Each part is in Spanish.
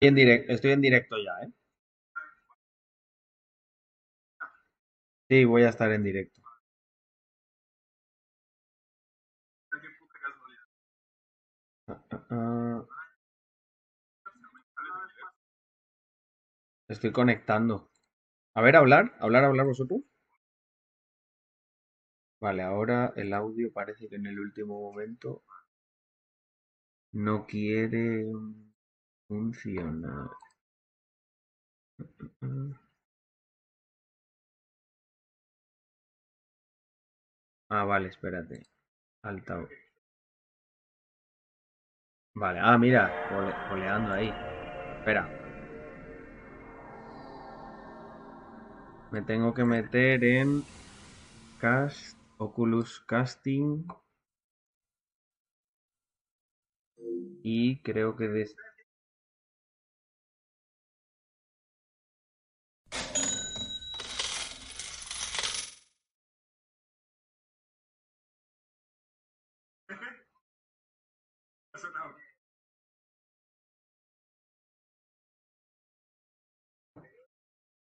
estoy en directo ya, ¿eh? Sí, voy a estar en directo. Estoy conectando. A ver, hablar, hablar, hablar vosotros. Vale, ahora el audio parece que en el último momento no quiere funcionar. Ah, vale, espérate. Altavoz. Vale, ah, mira, oleando ahí. Espera. Me tengo que meter en Cast, Oculus Casting. Y creo que de...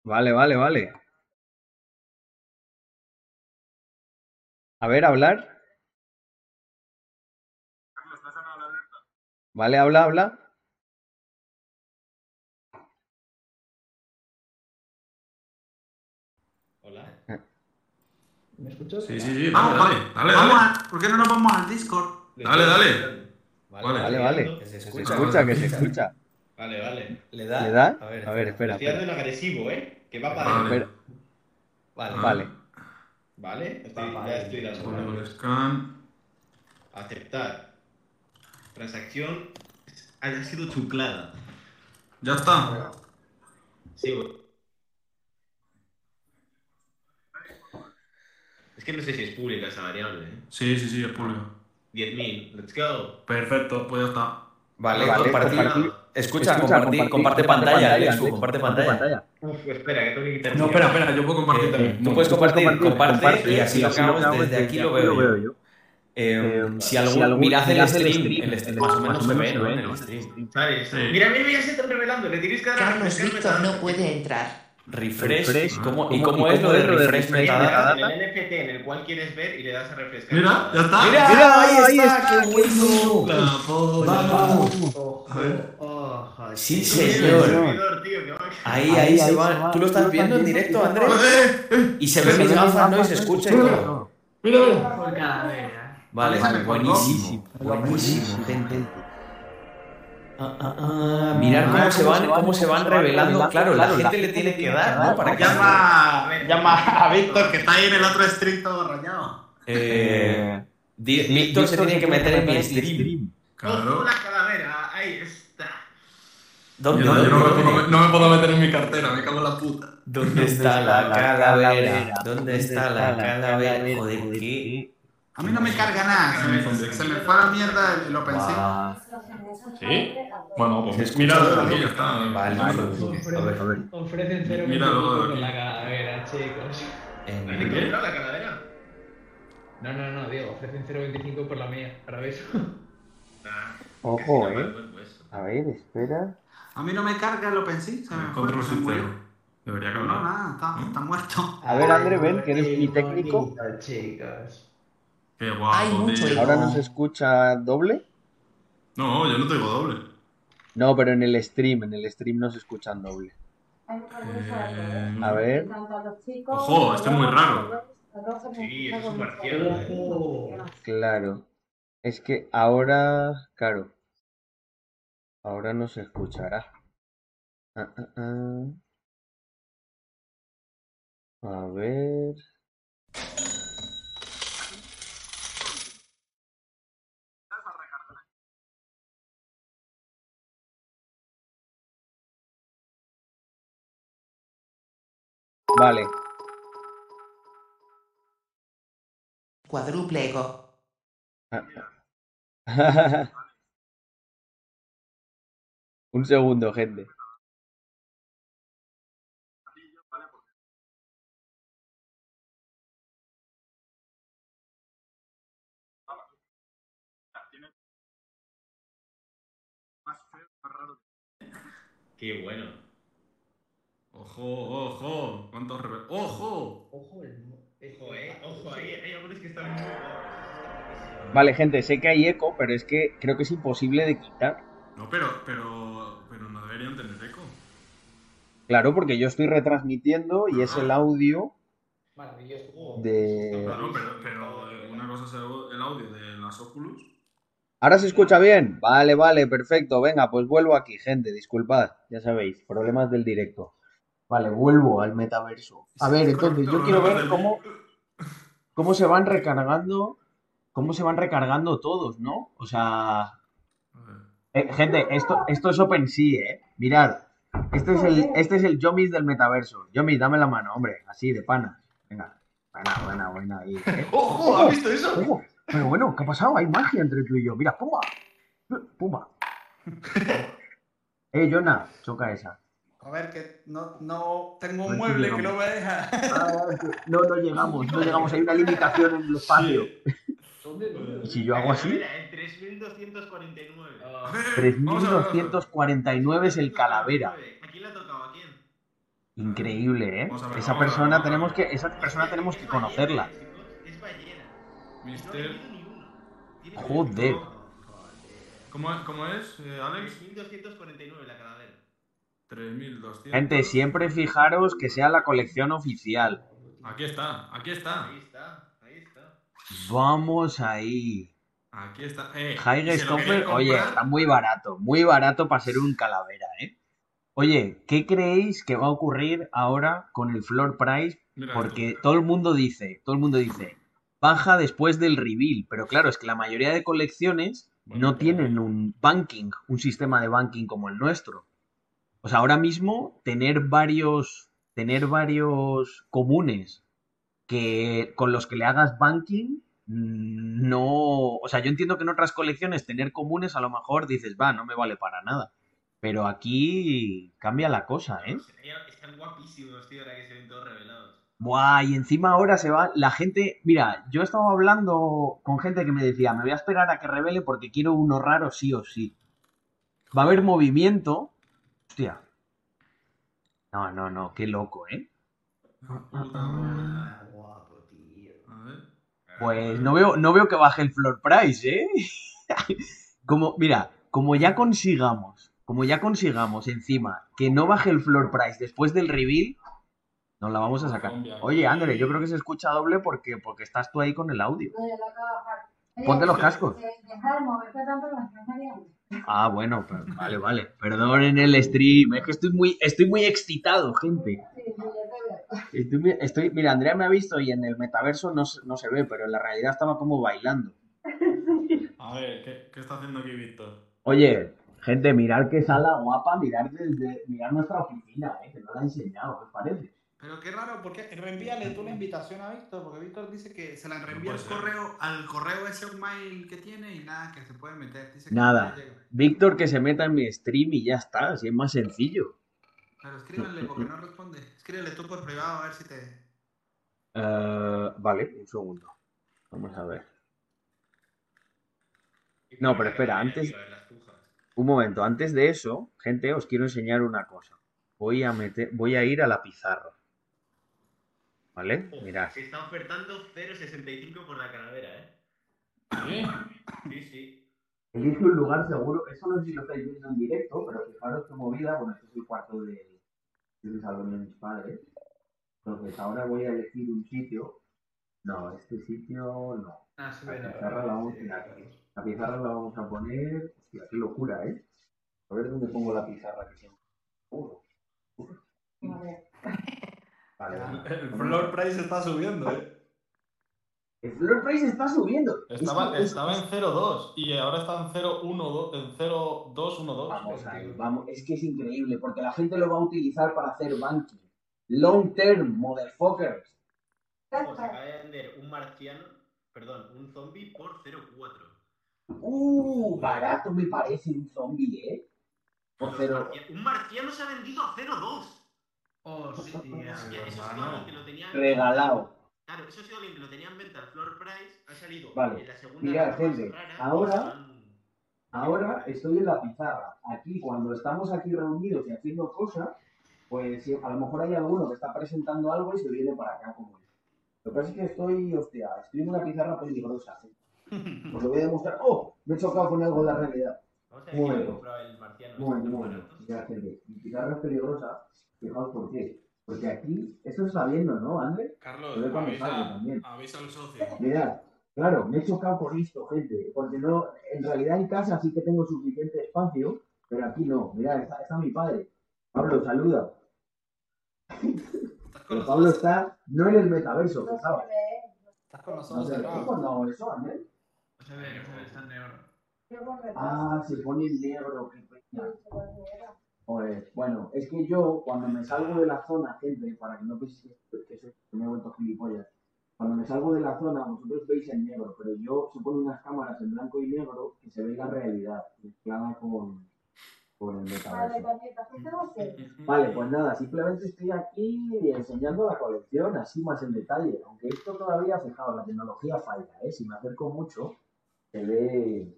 Vale, vale, vale. A ver, hablar. Vale, habla, habla. Hola. ¿Me escuchas? Sí, sí, sí. Vamos, Dale, dale, dale. vamos a- ¿Por qué no nos vamos al Discord? Dale, dale. Vale, Vale, vale. Que se Se escucha. escucha, que se escucha. Vale, vale. ¿Le da? ¿Le da? A ver, A ver, espera, Estoy espera. agresivo, ¿eh? Que va para Vale. Vale. Vale. Vale. Estoy, Va para ya estoy dando. Pongo el scan. Aceptar. Transacción ha sido chuclada. Ya está. Sí. Es que no sé si es pública esa variable, ¿eh? Sí, sí, sí, es público. 10.000. Let's go. Perfecto, pues ya está. Vale, Vale, compartir. Compartir. Escucha, Escucha, compartir, compartir, comparte pantalla, Alex, tú, comparte pantalla. Uf, espera, que tengo que quitar. No, espera, espera, yo puedo compartir Eh, también. tú puedes compartir, comparte, comparte, y así lo acabamos, desde aquí lo veo yo. Eh, Eh, si algún, si algún- mirad el stream, stream, el stream más o menos se ve, ¿no? En el stream. ¿Sabes? Sí. Mira, mira, ya se están revelando. Le tienes que dar Carlos Víctor no puede entrar. Refresh, Refresh, ¿cómo- ¿y ¿cómo- y es lo cómo de es lo de refresh refresh metadata? En el NFT en el cual quieres ver y le das a refrescar. Mira, ya está. ¡Mira! Mira, ¡Ahí ahí está! está, ¡Qué bueno! La. ¡Vamos! A ver. Sí, señor. servidor, tío, Ahí, ahí se va. ¿Tú lo estás viendo en directo, Andrés? Eh, eh, Y se ven mis gafas, ¿no? Y se escucha y todo. Mira, mira. Vale, me colgó. buenísimo. Buenísimo, gente. Ah, ah, ah, Mirad cómo se van, cómo se van revelando. Claro, la gente le tiene que dar, ¿no? Para que Llama, llama a Víctor, que está ahí en el otro stream todo rayado. Eh, Di- Víctor se tiene que meter en mi stream. ¡Ojo, Claro. la calavera! Ahí está. ¿Dónde, Yo no, yo no me, puedo, no me puedo meter en mi cartera, me cago en la puta. ¿Dónde está la calavera? ¿Dónde está la calavera? Joder, ¿qué? A mí no me carga nada, se me, se me fue a la mierda el OpenSea. ¿Sí? Bueno, pues mira, aquí ya está. Vale, Vale. a ver, A ver. Ofrecen cero de con aquí. la calavera, chicos. en- ¿Has ¿Qué? encontrado la calavera? No, no, no, Diego, ofrecen 0.25 por la mía, para ver. Nah. Ojo, no eh. acuerdo eso. A ver, espera. A mí no me carga el OpenSea, se me Control se murió. sincero. Debería No, cambiar. nada, está, está muerto. A ver, André, ven, que eres mi técnico. bonito, chicos. Qué guapo. ¿Ahora no se escucha doble? No, yo no te digo doble. No, pero en el stream, en el stream no se escuchan doble. Eh, A ver. Ojo, este es muy raro. Sí, es eh. Ojo. Claro. Es que ahora, claro. Ahora no se escuchará. Ah, ah, ah. A ver. Vale. Cuádruple ego. Un segundo, gente. Qué bueno. Ojo, ojo. ¿Cuántos rebe... ¡Ojo! Ojo, el. Ojo, eh. Ojo, ahí hay algunos que están muy. Vale, gente, sé que hay eco, pero es que creo que es imposible de quitar. No, pero, pero, pero no deberían tener eco. Claro, porque yo estoy retransmitiendo y es el audio Maravilloso. de... Claro, pero, pero eh, una cosa es el el audio de las Oculus. ¿Ahora se escucha bien? Vale, vale, perfecto. Venga, pues vuelvo aquí, gente. Disculpad, ya sabéis, problemas del directo. Vale, vuelvo al metaverso. A ver, entonces yo quiero ver cómo, cómo se van recargando, cómo se van recargando todos, ¿no? O sea, eh, gente, esto, esto es OpenSea, ¿eh? Mirad, este es el, este es el Yomis del metaverso. Yomis, dame la mano, hombre, así, de pana. Venga, buena, buena, buena. ahí, ¿eh? ¡Ojo! ¿Has visto eso? Oh, pero bueno, ¿qué ha pasado? Hay magia entre tú y yo. Mira, puma. Puma. Eh, Jonah, choca esa. A ver, que no, no tengo un mueble que llegamos. no me deja. Ah, no, no llegamos, no llegamos. Hay una limitación en el espacio. Y si yo hago así, Mira, en 3249. Ah, A ver, vamos a ver, vamos a ver. 3249 es el calavera. ¿A quién le ha tocado? ¿A quién? Increíble, ¿eh? Ver, Esa persona tenemos ver. que, esa persona tenemos que conocerla. Es ballena. No Mister. Joder. ¿Cómo, es- cómo es, eh, Alex? 3249 la calavera. 3200. Gente, siempre fijaros que sea la colección oficial. Aquí está, aquí está. Ahí está, ahí está. Vamos ahí. Aquí está. Eh, Stopper, oye, está muy barato, muy barato para ser un calavera, ¿eh? Oye, ¿qué creéis que va a ocurrir ahora con el floor price? mira Porque esto. todo el mundo dice, todo el mundo dice, baja después del reveal, pero claro, es que la mayoría de colecciones Bueno, no tienen un banking, un sistema de banking como el nuestro. O sea, ahora mismo tener varios, tener varios comunes que con los que le hagas banking mm, no, o sea, yo entiendo que en otras colecciones tener comunes a lo mejor dices, va, no me vale para nada. Pero aquí cambia la cosa, ¿eh? Están guapísimos, tío, ahora que se ven todos revelados. Buah, y encima ahora se va. La gente. Mira, yo estaba hablando con gente que me decía, me voy a esperar a que revele porque quiero uno raro sí o sí. Va a haber movimiento. Hostia. No, no, no, qué loco, ¿eh? Ah. guapo, tío. Pues no veo, no veo que baje el floor price, ¿eh? Como, mira, como ya consigamos, como ya consigamos encima que no baje el floor price después del reveal, nos la vamos a sacar. Oye, André, yo creo que se escucha doble porque, porque estás tú ahí con el audio. No, ya lo acabo de bajar. Ponte los cascos. Deja de moverte tanto que me estás mareando. Ah, bueno, pero- vale, vale. Perdonen el stream. Es que estoy muy, estoy muy excitado, gente. Sí, sí, ya te veo. Estoy, muy- estoy- mira, Andrea me ha visto y en el metaverso no, se- no se ve, pero en la realidad estaba como bailando. A ver, ¿qué, qué está haciendo aquí Víctor? Oye, gente, mirar qué sala guapa, mirar desde, mirar nuestra oficina, eh, que no la he enseñado, ¿qué os parece? Pero qué raro, ¿por qué? Reenvíale tú la invitación a Víctor, porque Víctor dice que se la reenvía No al correo, al correo ese mail que tiene y nada, que se puede meter. Dice que Nada. no le llega. Víctor que se meta en mi stream y ya está, así es más sencillo. Pero escríbele porque no responde. Escríbele tú por privado a ver si te. Eh, vale, un segundo. Vamos a ver. No, pero espera, antes-. Un momento, antes de eso, gente, os quiero enseñar una cosa. Voy a meter, voy a ir a la pizarra. ¿Vale? Mirad. Se está ofertando 0.65 por la calavera, ¿eh? ¿Sí? Sí, sí. Elige un lugar seguro. Eso no sé si lo estáis viendo en directo, pero fijaros qué movida. Bueno, este es el cuarto de, del salón de mis padres. Entonces, ahora voy a elegir un sitio. No, este sitio no. Ah, sí, La pizarra la vamos aquí. La pizarra la vamos a poner. Hostia, qué locura, ¿eh? A ver dónde pongo la pizarra que. Uh, ver. Vale, vale. El floor price está subiendo, ¿eh? El floor price está subiendo. Es Estaba, es- estaba en 0.2 y ahora está en 0.1, en 0.212. Vamos ahí, vamos. Es que es increíble, porque la gente lo va a utilizar para hacer banking. Long term, motherfuckers. Se acaba de vender un marciano, perdón, un zombie por 0.4. Uh, barato me parece un zombie, ¿eh? Por Un marciano se ha vendido a 0.2. Hostia. Hostia, eso ha sido alguien que lo tenía. Regalado. Claro, eso ha sido alguien que lo tenía en venta al floor price. Ha salido Vale, en la segunda. mirad, gente, rara ahora- ahora estoy en la pizarra. Aquí, cuando estamos aquí reunidos y haciendo cosas, pues a lo mejor hay alguno que está presentando algo y se viene para acá como yo. Lo que pasa es que estoy, hostia, estoy en una pizarra peligrosa. ¿sí? Os lo voy a demostrar. ¡Oh! Me he chocado con algo de la realidad. Vamos a ver comprado el marciano. Ya, gente. Mi pizarra es peligrosa. Fijaos por qué. Porque aquí, está viendo, ¿no, André? Carlos, avisa, avisa al socio. Mirad, claro, me he chocado con esto, gente, porque no, en realidad en casa sí que tengo suficiente espacio, pero aquí no. Mirad, está, está mi padre. Pablo, saluda. Pero los Pablo está no en el metaverso, No estás con los No ojos sé, ¿tú cerrados. cuando hago eso, Andrés? No se ve, no se ve, está en negro. Ah, se pone en negro, qué Sí, Joder, bueno, es que yo cuando me salgo de la zona, gente, para que no penséis que, que soy- que me he vuelto gilipollas, cuando me salgo de la zona, vosotros veis en negro, pero yo se ponen unas cámaras en blanco y negro que se ve la realidad, mezclada con, con el metaverso. Vale, pues nada, simplemente estoy aquí enseñando la colección así más en detalle, aunque esto todavía, fijaos, la tecnología falla, ¿eh? Si me acerco mucho, se ve,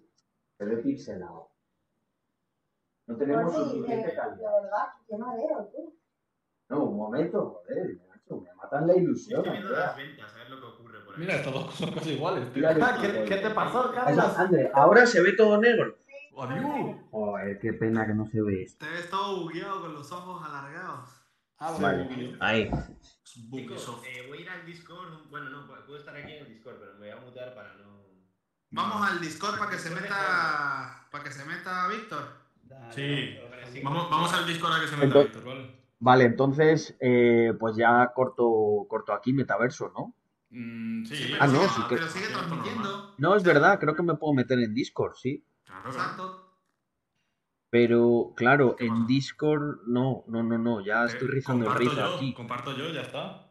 se ve pixelado. No tenemos Pues sí, suficiente de calidad. verdad, qué mareo, tú. No, un momento, joder, macho, me matan la ilusión. Estoy viendo las ventas, a ver lo que ocurre por ahí. Mira, estas dos son casi iguales, tío. Ah, ¿Qué, qué te pasó, Carlos? André, ahora se ve todo negro. Sí, Adiós. Joder, qué pena que no se ve esto. Te ves todo bugueado con los ojos alargados. Ah, Vale, ahí. Chicos, eh, voy a ir al Discord. Bueno, no, puedo estar aquí en el Discord, pero me voy a mutar para no. Vamos al Discord para que se meta. Para que se meta Víctor. Sí. Vamos, vamos al Discord a que se meta Entonces- Víctor, ¿vale? Vale, entonces, eh, pues ya corto, corto aquí metaverso, ¿no? Mm, sí. Ah, no, sigue- sí que- pero sigue transmitiendo. No, es verdad, creo que me puedo meter en Discord, sí. Claro. Exacto. Pero, claro, ¿Qué en pasa? Discord, no, no, no, no, ya Eh, estoy rizando el rizo aquí. Comparto yo, ya está.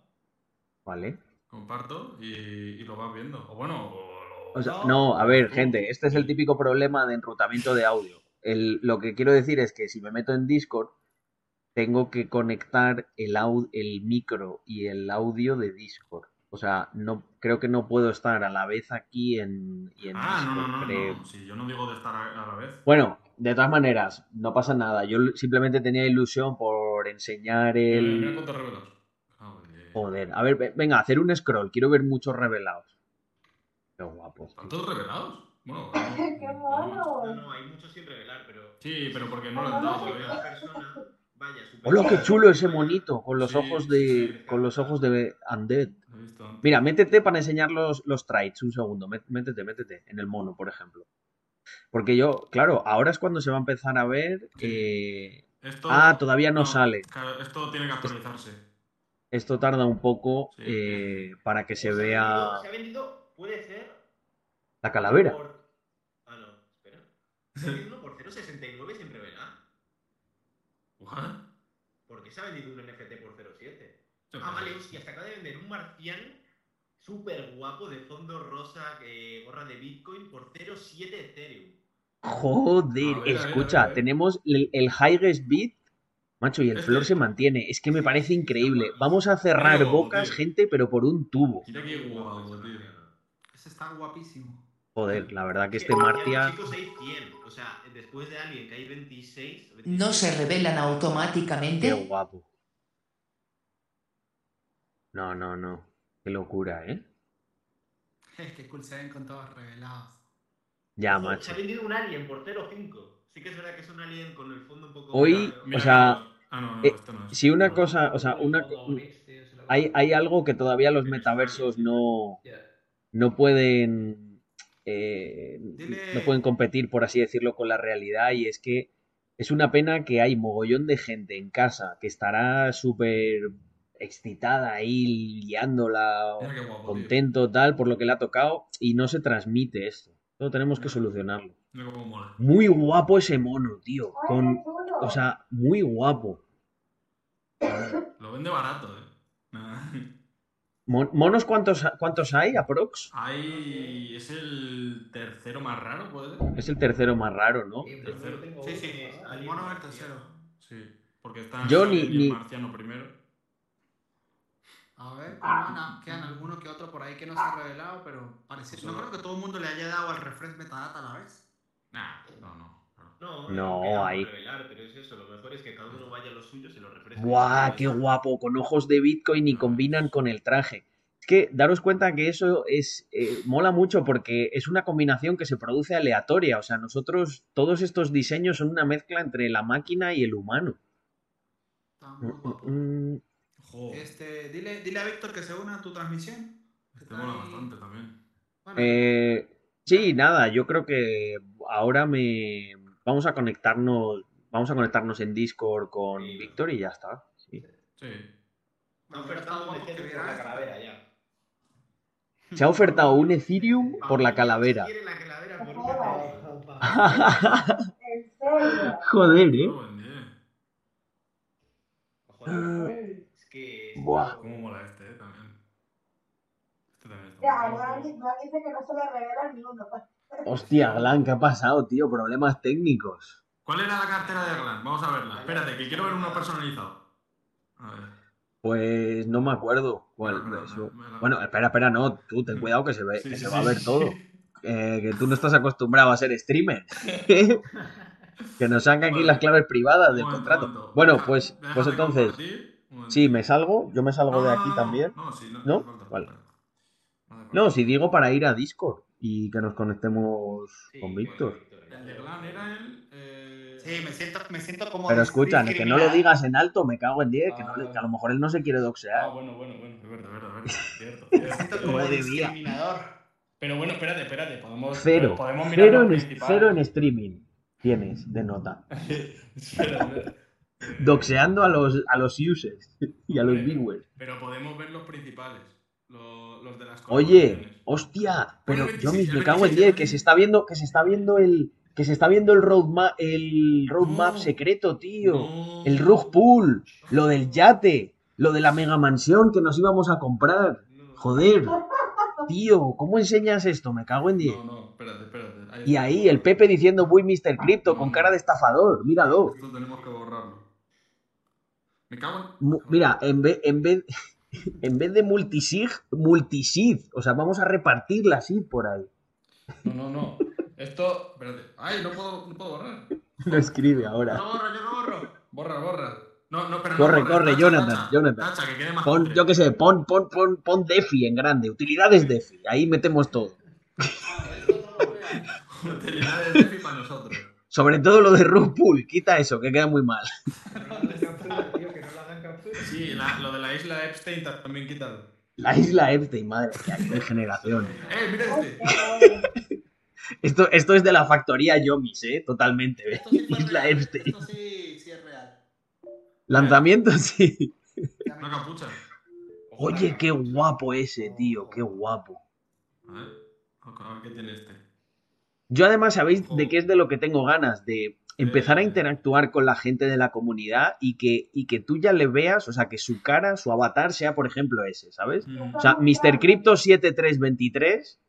Vale. Comparto y, y lo vas viendo. O bueno, o lo- O sea, no, a ver, gente, este es el típico problema de enrutamiento de audio. El- lo que quiero decir es que si me meto en Discord, tengo que conectar el, au- el micro y el audio de Discord. O sea, no, creo que no puedo estar a la vez aquí en, y en Ah, no, Discord. no, no, creo. no. Si yo no digo de estar a, a la vez. Bueno, de todas maneras, no pasa nada. Yo simplemente tenía ilusión por enseñar mira el... revelados. Joder. A ver, ve- venga, hacer un scroll. Quiero ver muchos revelados. Qué guapo. ¿Tantos revelados? Bueno, ¡Qué No, mono! no, hay muchos sin revelar, pero. Sí, pero porque no lo han dado todavía. persona vaya super. Hola, qué chulo ese monito con los Sí, ojos sí, de sí. con los ojos de Undead. Mira, métete para enseñar los, los traits, un segundo. Mé- Métete, métete en el mono, por ejemplo. Porque yo, claro, ahora es cuando se va a empezar a ver. eh, Esto, Ah, todavía no sale. claro, esto tiene que actualizarse. Esto tarda un poco Sí. eh, para que se vea Se ha vendido, puede ser. la calavera. Por... Uno por 0.69 sin revelar. ¿What? ¿Por qué se ha vendido un NFT por 0.7? Yo Ah, vale, hostia, se acaba de vender un marciano súper guapo de fondo rosa, que gorra de Bitcoin por 0.7 Ethereum. Joder, ver, escucha, a ver, a ver. tenemos el, el highest bid, macho, y el flor se mantiene. Es que me parece increíble. Vamos a cerrar bocas, tío. gente, pero por un tubo. Mira qué guapo, tío. Ese está guapísimo. Joder, la verdad que Es este Martia. Chicos, hay 100. O sea, después de alguien que hay 26. ¿No se 26, revelan Qué automáticamente? guapo. No, no, no. Qué locura, ¿eh? Es que cool se ven con todos revelados. Ya, Ojo, macho. Se ha vendido un alien por 0.5. Sí que es verdad que es un alien con el fondo un poco. Hoy-. Mira, O sea. Ah, no, no, eh, este no es. Si una No. cosa, o sea, una, hay, hay algo que todavía los metaversos no, no pueden eh, no pueden competir, por así decirlo, con la realidad y es que es una pena que hay mogollón de gente en casa que estará súper excitada ahí liándola, tío. contento tal por lo que le ha tocado y no se transmite esto. Todo tenemos que solucionarlo. Muy guapo ese mono, tío. ¡Ay, Con, o sea, muy guapo. Lo vende barato, eh. ¿Monos cuántos, cuántos hay, aprox? Hay. Es el tercero más raro, puede ser. Es el tercero más raro, ¿no? Tercero. Sí, sí, el mono es el tercero. Sí. Porque está Yo el ni- marciano primero. A ver. Ah, Quedan algunos que otro por ahí que no se ha revelado, pero parece. No creo que todo el mundo le haya dado al refresh metadata a la vez. Nah, no, no. No, No, queda por ahí. revelar, pero es eso. Lo mejor es que cada uno vaya a lo suyo, se lo refresque. ¡Buah, qué guapo! Con ojos de Bitcoin y combinan con el traje. Es que daros cuenta que eso es eh, mola mucho porque es una combinación que se produce aleatoria. O sea, nosotros, todos estos diseños son una mezcla entre la máquina y el humano. Está muy guapo. Mm, Joder. Este, dile, dile a Víctor que se una a tu transmisión. Este mola bastante también. Bueno, eh, sí, nada, yo creo que ahora me vamos a conectarnos, vamos a conectarnos en Discord con Sí. Víctor y ya está. sí. Sí. Pero está ofertando un Ethereum por la calavera ya. Se ha ofertado un Ethereum por la calavera. Quiere la calavera por un Joder. Ethereum. ¿En serio? Joder, Qué ¿eh? día. Joder, es que. Buah. Cómo mola este, eh, también. Este también está Ya. Glan dice que no se le revela ni uno. Hostia, Glan, ¿qué ha pasado, tío? Problemas técnicos. ¿Cuál era la cartera de Glan? Vamos a verla. Espérate, que quiero ver uno personalizado. A ver. Pues no me acuerdo cuál. Me Bueno, espera, espera, no, tú ten cuidado que se ve, Sí, que sí, se sí, va a ver todo. Eh, que tú no estás acostumbrado a ser streamer. que nos saca aquí las claves privadas del momento, contrato. momento. Bueno, Deja- pues, pues entonces, sí, me salgo, yo me salgo No, de aquí no, también. No, sí, no, ¿No? Vale. no si digo para ir a Discord y que nos conectemos Sí, con Víctor. El de Glan era el. Eh... sí, me siento, me siento como. Pero escucha, que no lo digas en alto, me cago en 10, que, no Ah, le- que a lo mejor él no se quiere Ah, doxear. bueno, bueno, bueno. Es verdad, es verdad, es verdad. Cierto, Me siento como discriminador. Pero bueno, espérate, espérate. Podemos, Cero, podemos mirar cero en, cero en streaming tienes de nota. Eh, Doxeando a los, a los users y a los viewers. Pero podemos ver los principales. Los, los de las Oye, hostia, pero Bueno, el yo 26, me el cago en 26, 10, el que se está viendo, que se está viendo el, que se está viendo el roadmap, el roadmap No. secreto, tío. No. El rug pool, lo del yate, lo de la mega mansión que nos íbamos a comprar. Joder, tío, ¿cómo enseñas esto? Me cago en 10. No, no, espérate, espérate. Ahí Y ahí el Pepe diciendo voy Mr. Crypto con cara de estafador, míralo. Esto tenemos que borrarlo. Me cago en. Mira, en vez, en vez, en vez de multisig, multisid. O sea, vamos a repartir la SID por ahí. No, no, no. Esto. Espérate. Ay, no puedo, no puedo borrar. Lo escribe Yo ahora. lo borro, yo lo borro. Borra, borra. No, no, pero no Corre, borres. corre, Tacha, Jonathan, tacha, Jonathan. tacha, que quede más Pon, yo qué sé, pon, pon, pon, pon DeFi en grande. Utilidades DeFi. Ahí metemos todo. Utilidades de DeFi para nosotros. Sobre todo lo de rug pool. Quita eso, que queda muy mal. Sí, la- lo de la isla Epstein también quítalo. La isla Epstein, madre que hay de generación. ¡Eh, mira este! Esto, esto es de la factoría Yomis, ¿eh? Totalmente. ¿eh? Esto sí Isla real. Epstein. Esto sí, sí es real. Lanzamiento, sí. Una capucha. Oye, qué guapo ese, tío. Qué guapo. A ver, a ver qué tiene este. Yo además, ¿sabéis de qué es de lo que tengo ganas? De empezar a Eh. interactuar con la gente de la comunidad y que, y que tú ya le veas, o sea, que su cara, su avatar sea, por ejemplo, ese, ¿sabes? Mm. O sea, Mr. Crypto 7323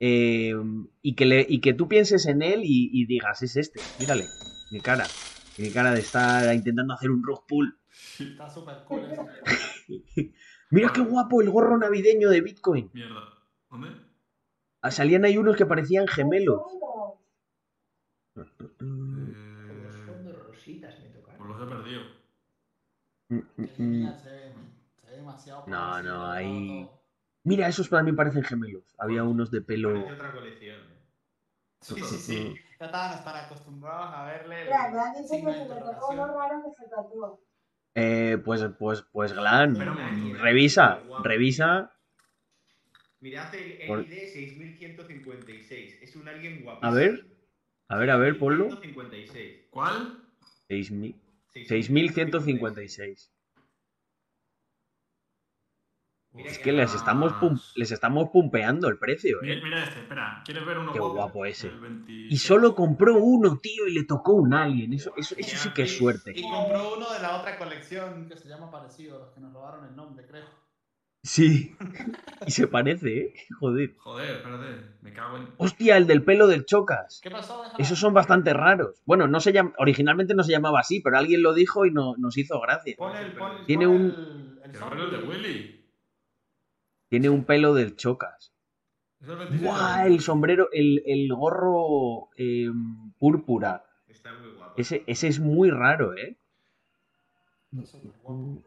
eh, y, que le, y que tú pienses en él y, y digas, es este, mírale, mi cara. Mi cara de estar intentando hacer un rug pull. Está súper cool ese. Mira qué guapo el gorro navideño de Bitcoin. Mierda. ¿Dónde? Ah, Salían ahí unos que parecían gemelos. Mm, mm, mm. Se ve, se ve demasiado. No, no, ahí- todo. Mira, esos también parecen gemelos. Había unos de pelo. Parece otra colección. ¿eh? Sí, sí, sí. Ya estaban estar acostumbrados a verle. Mira, Glan dice que se le tocó uno raro que se tatuó. Eh, pues, pues, pues, Glan. Revisa, revisa. Mirad el, el Por- ID 6156. Es un alguien guapísimo. A ver, a ver, a ver, ponlo. 6156. ¿Cuál? 6.000 6.156. Mira Es que les estamos, pum- les estamos pumpeando el precio, Mira, ¿eh? mira este, espera. ¿Quieres ver uno Qué guapo ese. El 26. Y solo compró uno, tío, y le tocó un alien. Eso, eso, eso sí que es suerte. Y compró uno de la otra colección que se llama parecido, los que nos robaron el nombre, creo. Sí. Y se parece, ¿eh? Joder. Joder, espérate. Me cago en. Hostia, el del pelo del Chocas. ¿Qué pasó? Déjala. Esos son bastante raros. Bueno, no se llama, originalmente no se llamaba así, pero alguien lo dijo y no, nos hizo gracia. Pon el, pon, Tiene pon un- El, ver el de. Willy. Tiene un pelo del Chocas. Es el 27 ¡Buah! de El sombrero, el, el gorro eh, púrpura. Está muy guapo. Ese, ese es muy raro, ¿eh? Está súper guapo.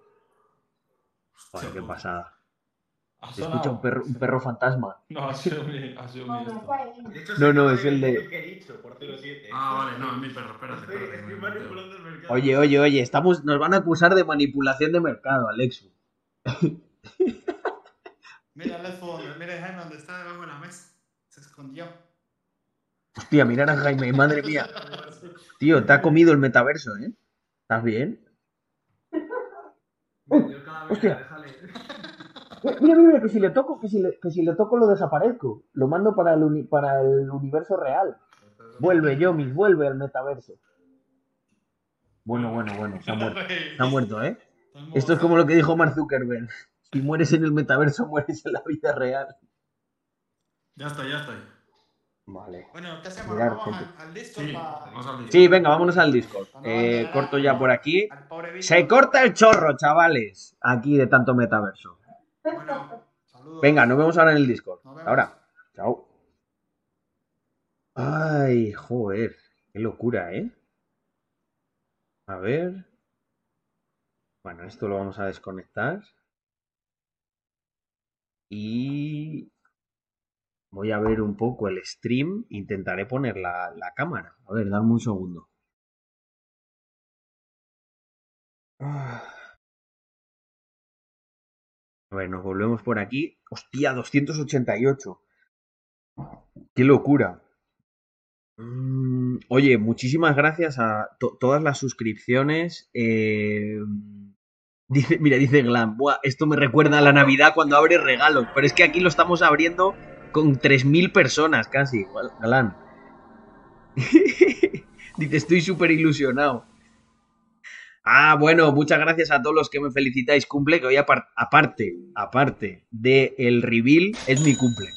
Joder, qué pasada. Ha Se escucha un perro, un perro fantasma. No, ha sido mi, ha sido mi esto. No, no, es el de- decir lo que he dicho por 07. Ah, vale, no, es mi perro, espérate, Estoy, espérate. estoy me meteo. manipulando el mercado. Oye, oye, oye, estamos, nos van a acusar de manipulación de mercado, Alexu. Mira, Lefo, mira Jaime donde está debajo de la mesa. Se escondió. Hostia, mirar a Jaime, madre mía. Tío, te ha comido el metaverso, ¿eh? ¿Estás bien? Vez, hostia. Mira, mira, mira, que si le toco, que si le, que si le toco lo desaparezco. Lo mando para el, uni- para el universo real. Vuelve, Yomi, vuelve al metaverso. Bueno, bueno, bueno, se ha muerto. Se ha muerto, ¿eh? Esto es como lo que dijo Mark Zuckerberg. Si mueres en el metaverso, mueres en la vida real. Ya estoy, ya estoy. Vale. Bueno, ¿qué hacemos? Mirar, ¿Vamos gente. al, al Discord Sí, pa- vamos al Discord. Sí, venga, vámonos al Discord. Eh, corto ya por aquí. Se corta el chorro, chavales. Aquí de tanto metaverso. Bueno, saludos. Venga, nos vemos ahora en el Discord. Ahora. Chao. Ay, joder. Qué locura, ¿eh? A ver. Bueno, esto lo vamos a desconectar. Y voy a ver un poco el stream. Intentaré poner la, la cámara. A ver, dame un segundo. Ah. A ver, nos volvemos por aquí. Hostia, 288. Qué locura. Mm, oye, muchísimas gracias a to- todas las suscripciones. eh, dice, mira, dice Glam, "Buah, esto me recuerda a la Navidad cuando abres regalos, pero es que aquí lo estamos abriendo con 3.000 personas casi, Glam. dice, estoy súper ilusionado. Ah, bueno, muchas gracias a todos los que me felicitáis. Cumple, que hoy apar- aparte, aparte de el reveal, es mi cumple.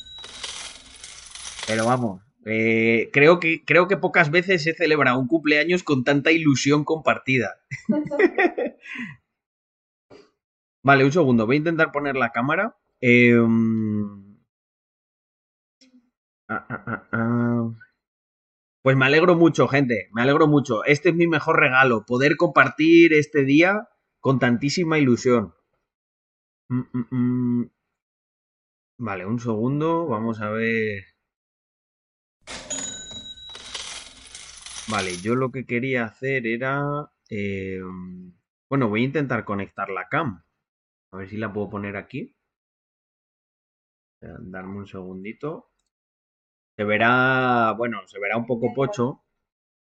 Pero vamos, eh, creo, que, creo que pocas veces he celebrado un cumpleaños con tanta ilusión compartida. Vale, un segundo, voy a intentar poner la cámara. Em, ah, ah, ah, ah. Pues me alegro mucho, gente, me alegro mucho. Este es mi mejor regalo, poder compartir este día con tantísima ilusión. Mm, mm, mm. Vale, un segundo, vamos a ver. Vale, yo lo que quería hacer era... eh, bueno, voy a intentar conectar la cam. A ver si la puedo poner aquí. Darme un segundito. Se verá, bueno, se verá un poco pocho.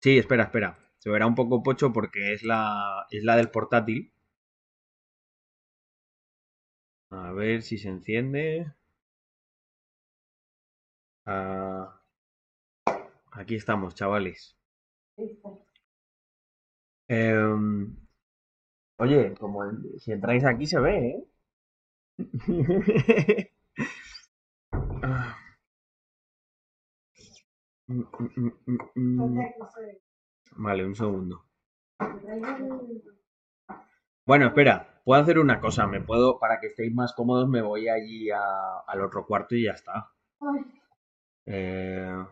Sí, espera, espera. Se verá un poco pocho porque es la, es la del portátil. A ver si se enciende. Ah, aquí estamos, chavales. Em, oye, como si entráis aquí se ve, ¿eh? Mm, mm, mm, mm, mm. Vale, un segundo. Bueno, espera, puedo hacer una cosa, me puedo, para que estéis más cómodos, me voy allí a- al otro cuarto y ya está. Eh,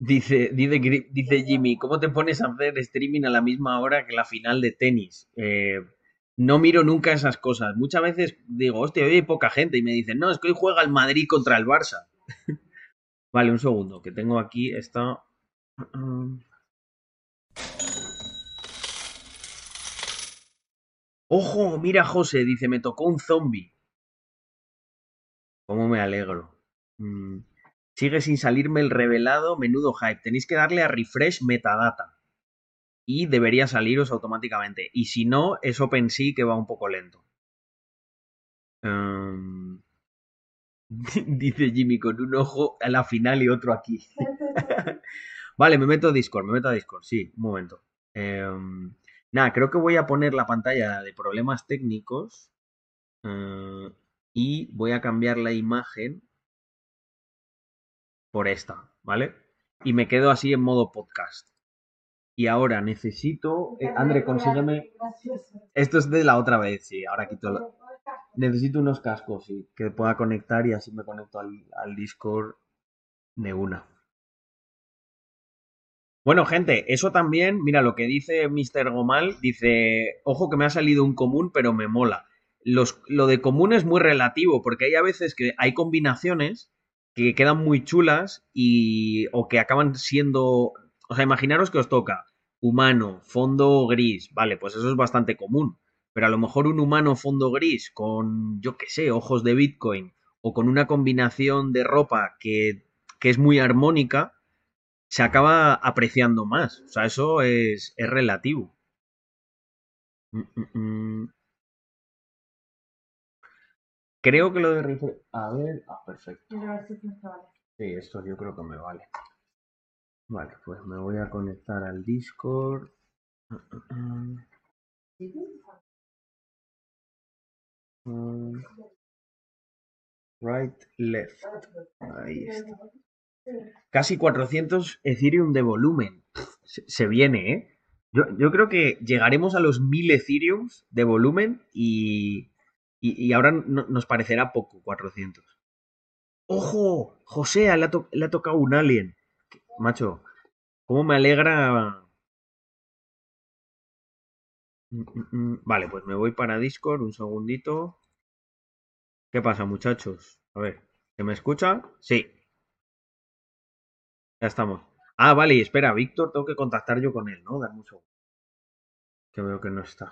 Dice, dice, dice Jimmy, ¿cómo te pones a hacer streaming a la misma hora que la final de tenis? Eh, no miro nunca esas cosas. Muchas veces digo, hostia, hoy hay poca gente y me dicen, no, es que hoy juega el Madrid contra el Barça. Vale, un segundo, que tengo aquí esta... Ojo, mira José, dice, me tocó un zombie. ¿Cómo me alegro? Mm, Sigue sin salirme el revelado, menudo hype. Tenéis que darle a refresh metadata. Y debería saliros automáticamente. Y si no, es OpenSea que va un poco lento. Em, dice Jimmy con un ojo a la final y otro aquí. Vale, me meto a Discord, me meto a Discord, sí, un momento. Em, nada, creo que voy a poner la pantalla de problemas técnicos eh, y voy a cambiar la imagen por esta, ¿vale? Y me quedo así en modo podcast. Y ahora necesito... eh, André, consígueme... Esto es de la otra vez, sí, ahora quito la... necesito unos cascos, sí, que pueda conectar y así me conecto al, al Discord de una. Bueno, gente, eso también, mira lo que dice Mr. Gomal, dice, ojo que me ha salido un común, pero me mola. Los, lo de común es muy relativo, porque hay a veces que hay combinaciones que quedan muy chulas y o que acaban siendo, o sea, imaginaros que os toca humano, fondo gris, vale, pues eso es bastante común, pero a lo mejor un humano fondo gris con, yo qué sé, ojos de Bitcoin o con una combinación de ropa que, que es muy armónica, se acaba apreciando más. O sea, eso es, es relativo. Mm, mm, mm. Creo que lo de A ver. Ah, perfecto. Sí, esto yo creo que me vale. Vale, pues me voy a conectar al Discord. Mm. Right, left. Ahí está. Casi 400 Ethereum de volumen. Se, viene, ¿eh? Yo, yo creo que llegaremos a los 1000 Ethereum de volumen y, y, ahora no- nos parecerá poco 400. ¡Ojo! José, le ha, le ha tocado un alien. Macho, ¿cómo me alegra? Mm, mm, mm. Vale, pues me voy para Discord, un segundito. ¿Qué pasa, muchachos? A ver, ¿se me escucha? Sí. Ya estamos. Ah, vale, y espera, Víctor, tengo que contactar yo con él, ¿no? Dame un segundo. Que veo que no está.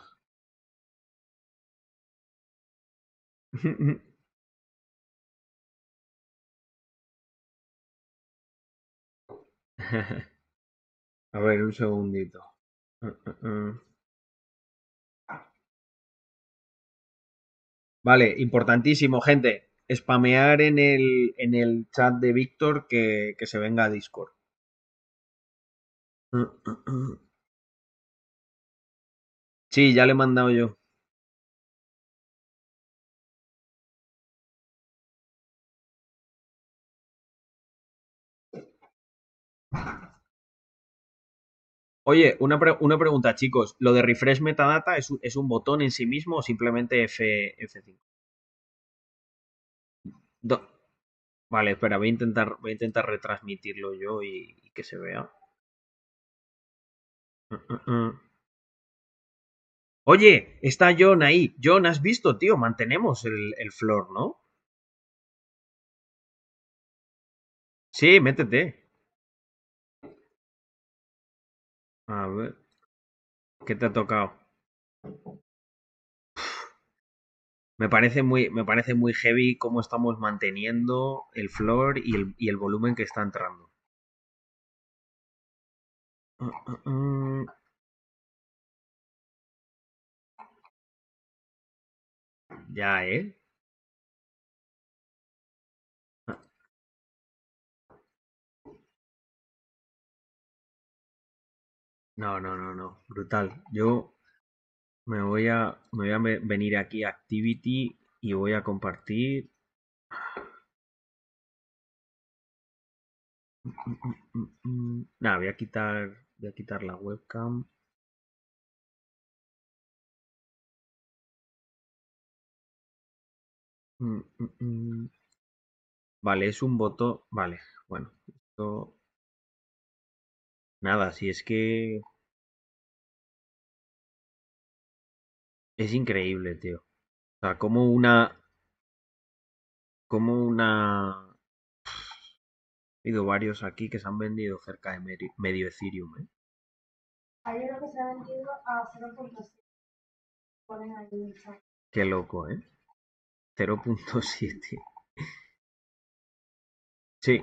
A ver, un segundito. Vale, importantísimo, gente. Spamear en el, en el chat de Víctor que, que se venga a Discord. Sí, ya le he mandado yo. Oye, una, una pregunta, chicos. ¿Lo de refresh metadata es, es un botón en sí mismo o simplemente F, F5? Do- Vale, espera, voy a intentar, voy a intentar retransmitirlo yo y, que se vea. Oye, está John ahí. John, ¿has visto, tío? Mantenemos el, el floor, ¿no? Sí, métete. A ver, ¿qué te ha tocado? Me parece muy, me parece muy heavy cómo estamos manteniendo el floor y el, y el volumen que está entrando. Ya, ¿eh? No, no, no, no. Brutal. Yo me voy a, me voy a ve- venir aquí a Activity y voy a compartir. Nada, voy a quitar, voy a quitar la webcam. Mm, mm, mm. Vale, es un botón. Vale, bueno, esto. Nada, si es que es increíble, tío. O sea, como una, como una. He ido varios aquí que se han vendido cerca de medio Ethereum, ¿eh? Hay uno que se ha vendido a 0.7. Ponen ahí el chat. Qué loco, ¿eh? 0.7. Sí.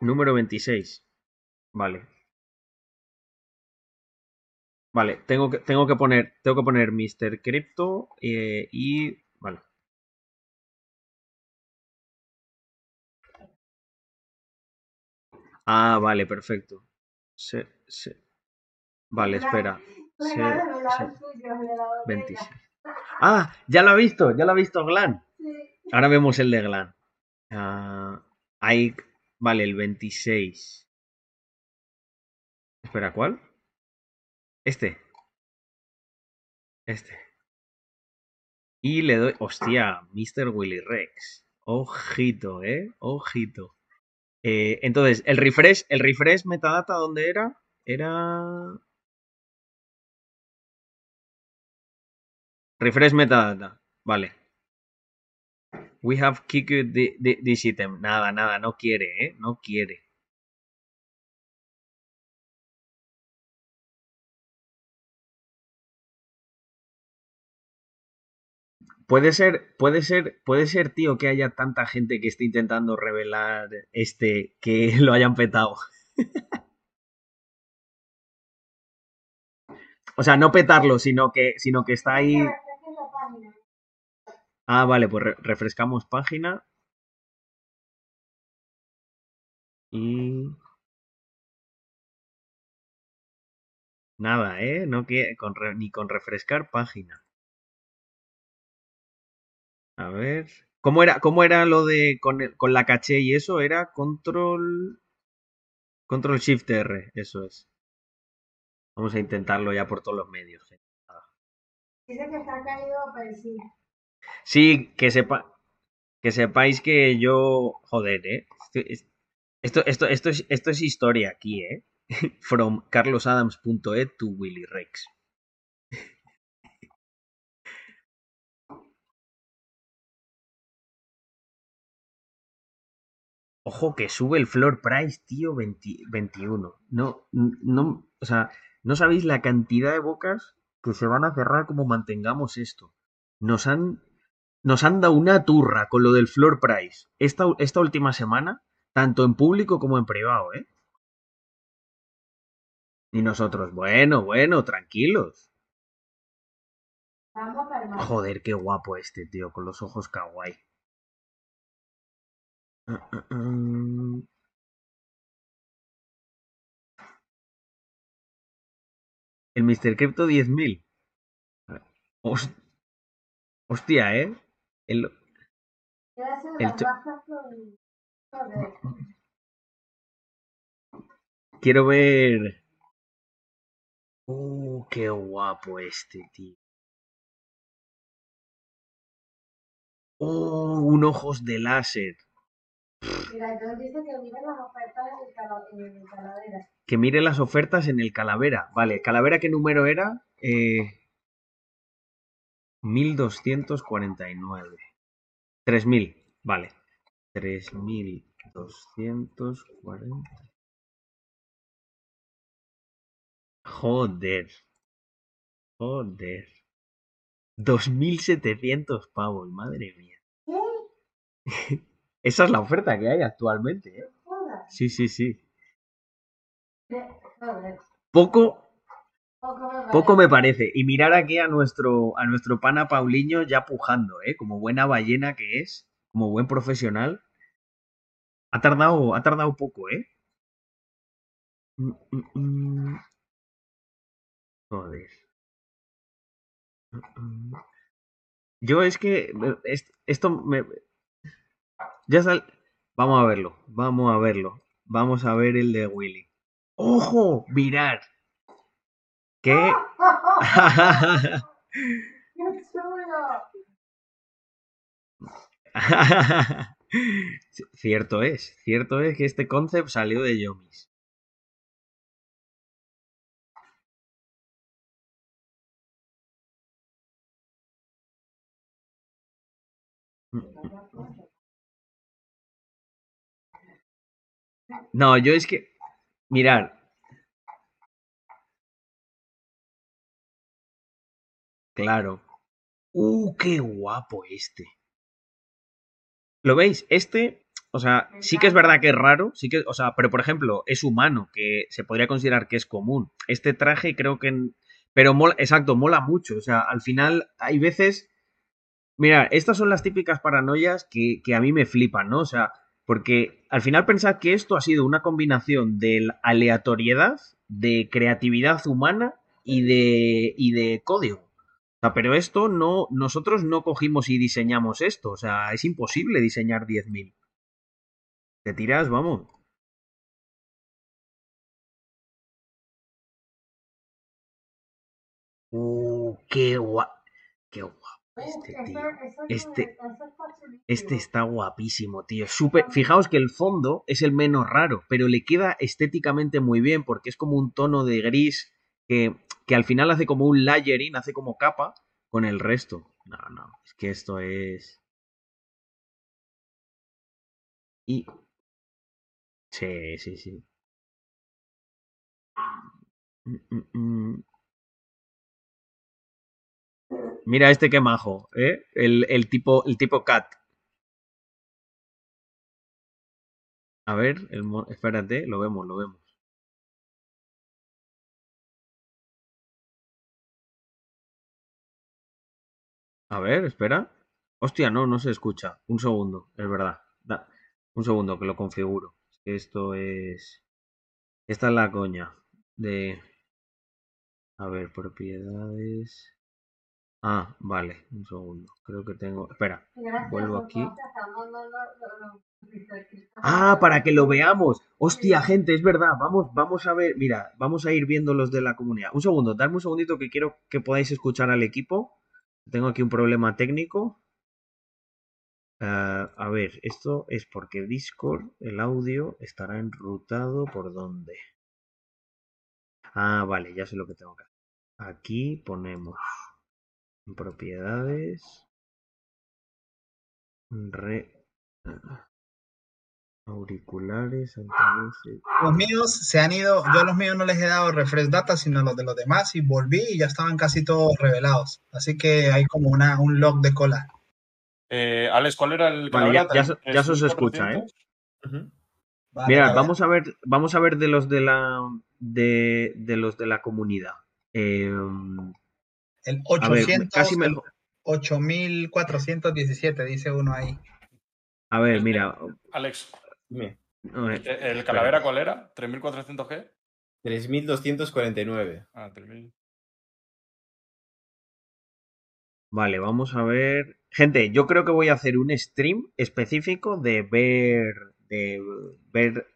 Número 26. Vale. Vale, tengo que, tengo que poner, tengo que poner Mr. Crypto eh, y. Vale. Ah, vale, perfecto. Se, se- Vale, espera. Se- se- da el suyo, me da la 26. Ah, ya lo ha visto, ya lo ha visto Glan. Ahora vemos el de Glan. Ah, hay, vale, el 26. Espera, ¿cuál? Este. Este. Y le doy. Hostia, Mr. Willy Rex. Ojito, eh. Ojito. Eh, entonces, el refresh, el refresh metadata, ¿dónde era? Era. Refresh metadata. Vale. We have kicked the- the- this item. Nada, nada, no quiere, ¿eh? No quiere. Puede ser, puede ser, puede ser, tío, que haya tanta gente que esté intentando revelar este que lo hayan petado. O sea, no petarlo, sino que, sino que está ahí. Ah, vale, pues re- refrescamos página. Y. Nada, ¿eh? No que con re- ni con refrescar página. A ver. ¿Cómo era, cómo era lo de con, el- con la caché y eso? Era control. Control Shift R, eso es. Vamos a intentarlo ya por todos los medios. gente. Dice que está caído, pero sí. Sí, que sepa, que sepáis que yo, joder, ¿eh? Esto, esto, esto, esto es, esto es historia aquí, ¿eh? From carlosadams.ed to Willy Rex. Ojo que sube el floor price, tío, 20 21. No, no, o sea, no sabéis la cantidad de bocas que se van a cerrar como mantengamos esto. Nos han, nos han dado una turra con lo del floor price esta, esta última semana, tanto en público como en privado, ¿eh? Y nosotros, bueno, bueno, tranquilos. Joder, qué guapo este tío, con los ojos kawaii. Ah. El Mr. Crypto 10.000. Hos- Hostia, ¿eh? El- Gracias el. Quiero ver. Uh, qué guapo este, tío. Oh, un ojos de láser. Mira, dice que miren las ofertas en el, cala- en el calavera. Que mire las ofertas en el Calavera. Vale, Calavera, ¿qué número era? Eh, 1249. 3000, vale. 3240. Joder. Joder. 2700 pavos, madre mía. ¿Qué? Esa es la oferta que hay actualmente, ¿eh? Sí, sí, sí. Joder. Poco, Poco me parece. Y mirar aquí a nuestro, a nuestro pana Paulinho ya pujando, ¿eh? Como buena ballena que es, como buen profesional. Ha tardado, ha tardado poco, ¿eh? Mm, mm, mm. Joder. Yo es que es- esto me... Ya sal... Vamos a verlo, vamos a verlo. Vamos a ver el de Willy. ¡Ojo! Mirar. ¿Qué? Cierto es, cierto es que este concept salió de Yomis. No, yo es que, mirar, claro. Uh, qué guapo este. ¿Lo veis? Este, o sea, sí que es verdad que es raro, sí que, o sea, pero por ejemplo, es humano, que se podría considerar que es común. Este traje creo que, pero mola, exacto, mola mucho. O sea, al final hay veces, mira, estas son las típicas paranoias que, que a mí me flipan, ¿no? O sea, porque al final pensad que esto ha sido una combinación de aleatoriedad, de creatividad humana y de, y de código. O sea, pero esto no, nosotros no cogimos y diseñamos esto. O sea, es imposible diseñar 10.000. Te tiras, vamos. Uh, qué guapo. Qué guapo. Este tío. Este, este está guapísimo, tío. Fijaos que el fondo es el menos raro, pero le queda estéticamente muy bien porque es como un tono de gris que, que al final hace como un layering, hace como capa con el resto. No, no, es que esto es. Y. Sí, sí, sí. Mm, mm, mm. Mira este que majo, ¿eh? El, el tipo, el tipo cat. A ver, el espérate, lo vemos, lo vemos. A ver, espera. Hostia, no, no se escucha. Un segundo, es verdad. Da- Un segundo, que lo configuro. Esto es... Esta es la coña de... A ver, propiedades... Ah, vale, un segundo. Creo que tengo... Espera, Gracias, vuelvo aquí. Ah, para que lo veamos. Hostia, gente, es verdad. Vamos, vamos a ver. Mira, vamos a ir viendo los de la comunidad. Un segundo, dadme un segundito que quiero que podáis escuchar al equipo. Tengo aquí un problema técnico. Ah, a ver, esto es porque Discord, el audio, estará enrutado por dónde. Ah, vale, ya sé lo que tengo que hacer. Aquí ponemos propiedades. Re... Auriculares, altavoces. Los míos se han ido, yo a los míos no les he dado refresh data, sino los de los demás, y volví y ya estaban casi todos revelados. Así que hay como una, un log de cola. Eh, Alex, ¿cuál era el Vale, ya, ya, se- ya se os escucha, ¿eh? Vale, vale. vamos a ver, vamos a ver de los de la de, de los de la comunidad. Eh, El a ver, 800, casi me, el 8417, dice uno ahí. a ver, mira, Alex, Dime. ¿e- ¿el calavera cuál era? ¿3400 qué? 3249. Ah, 3000. vale, vamos a ver. Gente, yo creo que voy a hacer un stream específico de ver de ver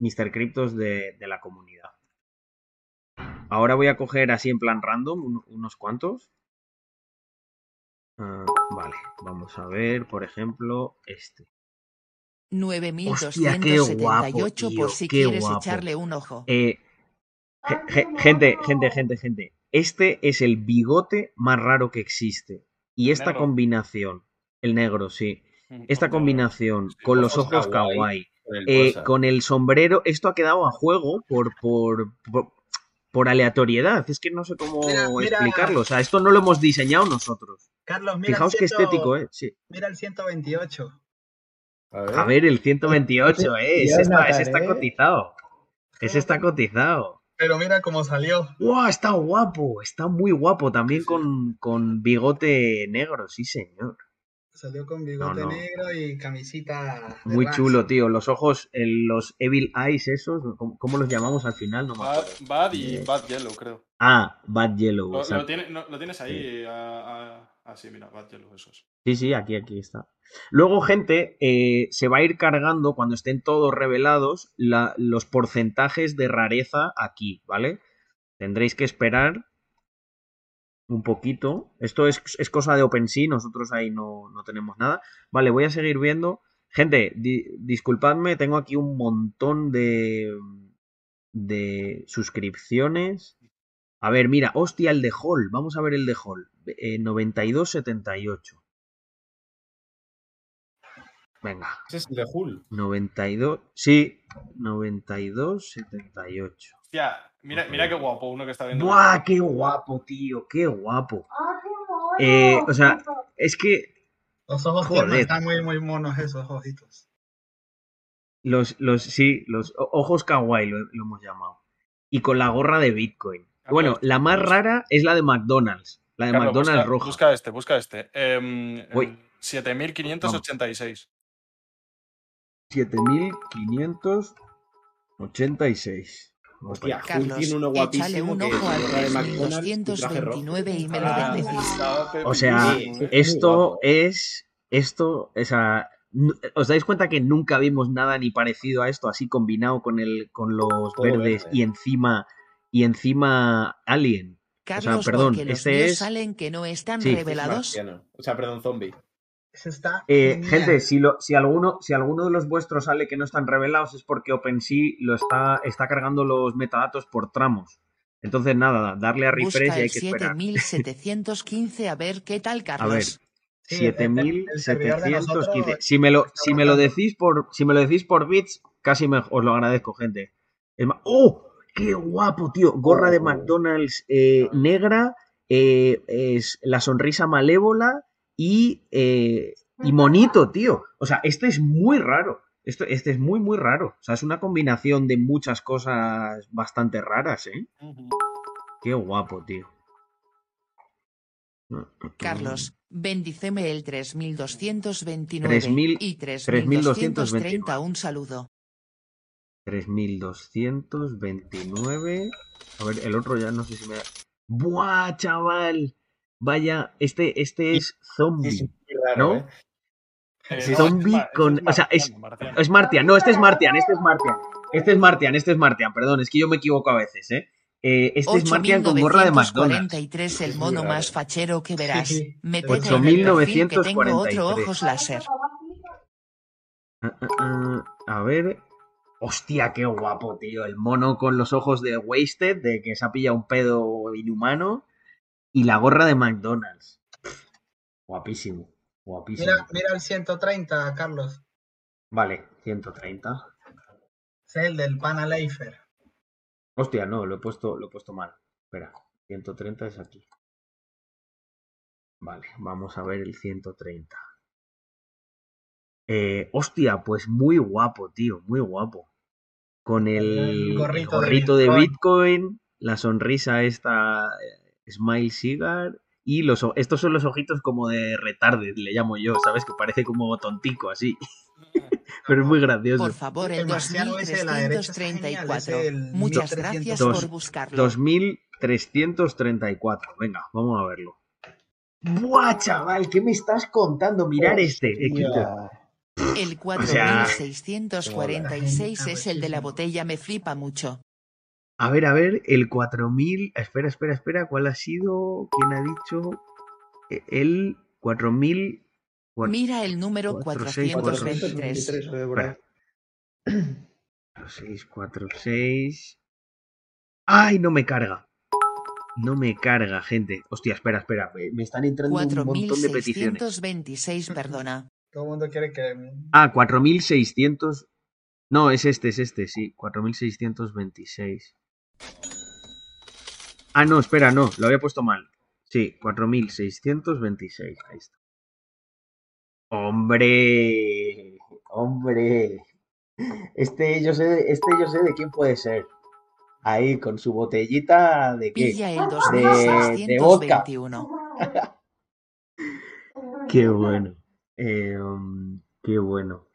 Mr. Cryptos de, de la comunidad. Ahora voy a coger así en plan random un- unos cuantos. Ah, vale, vamos a ver, por ejemplo, este. Hostia, qué guapo, 9278 tío, por si qué quieres guapo. echarle un ojo. Eh, ge- ge- gente, gente, gente, gente. Este es el bigote más raro que existe. Y esta Negro. combinación, el negro, sí. Mm, Esta combinación Sí, con los ojos kawaii. kawaii, Con el eh, con el sombrero, esto ha quedado a juego por, por, por, por aleatoriedad. Es que no sé cómo Mira, mira. explicarlo. O sea, esto no lo hemos diseñado nosotros. Carlos, mira Fijaos el qué 100 estético, ¿eh? Sí. Mira el 128. A ver. A ver, el 128, ¿eh? Ese está, ese está cotizado. Ese está cotizado. Pero mira cómo salió. ¡Wow! Está guapo, está muy guapo. También Sí. con, con bigote negro, sí, señor. Salió con bigote no. negro y camisita. de Muy chulo, tío. Los ojos, el- los Evil Eyes, esos, ¿cómo, cómo los llamamos al final? No Bad. Bad y Bad Yellow, creo. Ah, Bad Yellow. Lo, lo exacto. tiene- no, lo tienes ahí. a- a- Ah, sí, mira, Bad Yellow, esos. Sí, sí, aquí, aquí está. Luego, gente, eh, se va a ir cargando cuando estén todos revelados la- los porcentajes de rareza aquí, ¿vale? Tendréis que esperar un poquito. Esto es, es cosa de OpenSea, nosotros ahí no, no tenemos nada. Vale, voy a seguir viendo. Gente, di- disculpadme, tengo aquí un montón de, de suscripciones. A ver, mira, hostia, el de Hall. Vamos a ver el de Hall. Eh, 92.78. Venga, Ese es el de Hull. 92. Sí, 92.78. Hostia, mira, mira qué guapo uno que está viendo. ¡Buah, qué guapo, tío! ¡Qué guapo! ¡Ah, qué mono! Eh, o sea, es que Los ojos Joder. están muy, muy monos esos ojitos. los, los, sí, los ojos kawaii lo, lo hemos llamado. Y con la gorra de Bitcoin. Bueno, la más rara es la de McDonald's. La de Carlos, McDonald's busca, roja. Busca este, busca este. Uy. 7586. 7586. Hostia, Carlos, tiene uno échale un ojo al gorra de McDonald's y traje rojo. 3229 y me lo Ah, Pepe O sea, eh. esto es. Esto, o sea. n- ¿Os dais cuenta que nunca vimos nada ni parecido a esto, así combinado con el, con los Todo verdes verde. y encima. Y encima Alien? Carlos, perdón, porque los este míos es- salen que no están Sí. revelados. O sea, perdón, zombie. Está. Eh, gente, si, lo, si, alguno, si alguno de los vuestros sale que no están revelados es porque OpenSea lo está, está cargando los metadatos por tramos. Entonces, nada, darle a refresh y hay que esperar. 7715 a ver qué tal, A ver, Carlos. Sí, servidor de 7715. nosotros Si me lo, si me lo decís por, si me lo decís por bits, casi me, os lo agradezco, gente. Es ¡Oh! ¡Qué guapo, tío! Gorra de McDonald's eh, negra, eh, es la sonrisa malévola y, eh, y monito, tío. O sea, este es muy raro. Esto, este es muy, muy raro. O sea, es una combinación de muchas cosas bastante raras, ¿eh? Qué guapo, tío. Carlos, bendíceme el 3229 3000 y 3229. 3230. Un saludo. 3229. A ver, el otro ya no sé si me da. ¡Buah, chaval! Vaya, este, este es zombie. Raro, ¿no? ¿eh? Eh, Sí. Zombie es con- o sea, es- Marciano. Es Martian, no, este es Martian, este es Martian. Este es Martian, este es Martian, perdón, es que yo me equivoco a veces, ¿eh? Eh, este es Martian con gorra de McDonald's. 8943, el mono más fachero que verás. Sí, sí. Métete en el perfil que tengo 8943. otro ojos láser. Ah, ah, ah, A ver. Hostia, qué guapo, tío. El mono con los ojos de Wasted, de que se ha pillado un pedo inhumano. Y la gorra de McDonald's. Guapísimo. Guapísimo. Mira, mira el 130, Carlos. Vale, 130. Es el del pana Leifer. Hostia, no, lo he puesto, lo he puesto mal. Espera, 130 es aquí. Vale, vamos a ver el 130. Eh, hostia, pues muy guapo, tío, muy guapo. Con el, El gorrito el de gorrito de Bitcoin. Bitcoin, la sonrisa esta eh, Smile Cigar y los, o- estos son los ojitos como de retarded, le llamo yo, ¿sabes? Que parece como tontico así. Pero es muy gracioso. Por favor, el El marciano ese de la derecha está genial, 2334. ese el Muchas 1300. gracias por buscarlo. 2334. Venga, vamos a verlo. ¡Buah, chaval! ¿Qué me estás contando? Mirar este. equipo. El sea, 4646 es el de la botella, me flipa mucho. A ver, a ver, el 4000. Espera, espera, espera. ¿Cuál ha sido? ¿Quién ha dicho? E- El 4000. cuat- Mira el número cuatro, seis, cuatro, 423. Espera. 4646. ¡Ay, no me carga! No me carga, gente. Hostia, espera, espera. Me me están entrando un montón de peticiones. 4626, perdona. Todo el mundo quiere que. Ah, 4600. No, es este, es este, sí. 4626. Ah, no, espera, no. Lo había puesto mal. Sí, 4626. Ahí está. Hombre. Hombre. Este yo sé, este yo sé de quién puede ser. Ahí, con su botellita de qué? Pilla el De, de vodka. 2621. Qué bueno. Eh, um, qué bueno.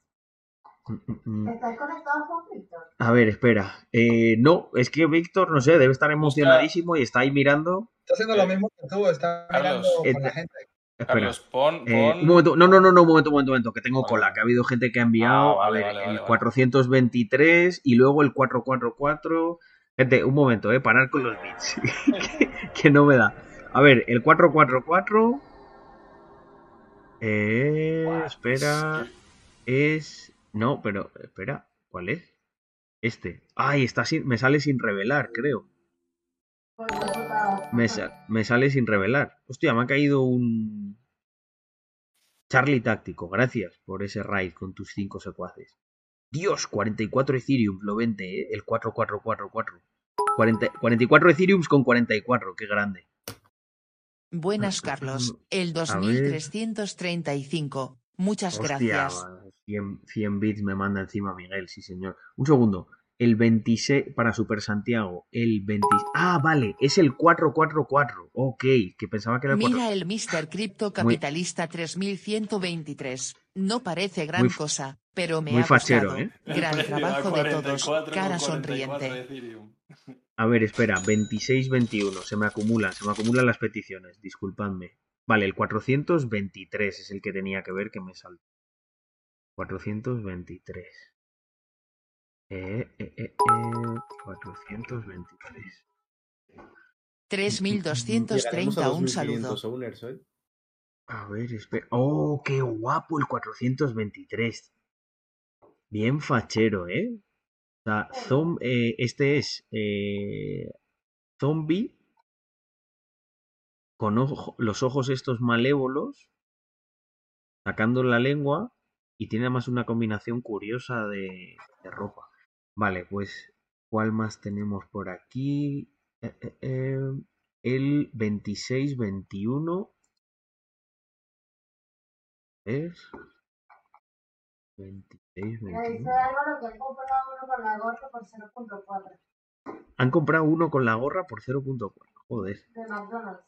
Mm, mm, mm. ¿Estás conectado con Víctor? A ver, espera. Eh, no, es que Víctor, no sé, debe estar emocionadísimo y está ahí mirando. Está haciendo lo mismo que tú, está mirando Carlos. con la gente. Espera. Carlos, pon, Eh, pon- un momento, no, no, no, no, un momento, un momento, un momento, que tengo Vale. cola, que ha habido gente que ha enviado, Ah, vale, a ver, vale, el vale, vale. 423 y luego el 444. Gente, un momento, eh, parar con los bits, que, que no me da. A ver, el 444. Eh, espera, es... No, pero, espera, ¿cuál es? Este. Ay, está sin, me sale sin revelar, creo. Me, sa- me sale sin revelar. Hostia, me ha caído un. Charlie táctico. Gracias por ese raid con tus cinco secuaces. Dios, 44 Ethereum, lo vende, ¿eh? El 4444. 40 44 Ethereums con 44, qué grande. Buenas, Carlos. El A ver. 2335. Muchas Hostia, gracias. 100, 100 bits me manda encima Miguel, sí señor. Un segundo. El 26 para Super Santiago. El 20. Ah, vale, es el 444. Ok, que pensaba que era el 4. Mira el Mr. Crypto Capitalista 3123. No parece gran Muy cosa, pero me muy ha fachero, gustado. ¿eh? Gran trabajo de todos. 44 Cara con 44 sonriente. A ver, espera, 26-21, se me acumulan, se me acumulan las peticiones, disculpadme. Vale, el 423 es el que tenía que ver que me saltó. 423. Eh, eh, eh, eh, 423. 3230 un saludo. owners. A ver, espera. ¡Oh, qué guapo el 423! Bien fachero, ¿eh? O sea, zom- eh, este es eh, zombie con ojo- los ojos estos malévolos, sacando la lengua y tiene además una combinación curiosa de, de ropa. Vale, pues, ¿cuál más tenemos por aquí? Eh, eh, eh, el 26-21 es 26, Me dice 21. Álvaro que han comprado uno con la gorra por 0.4 Han comprado uno con la gorra por 0.4. Joder, de McDonald's.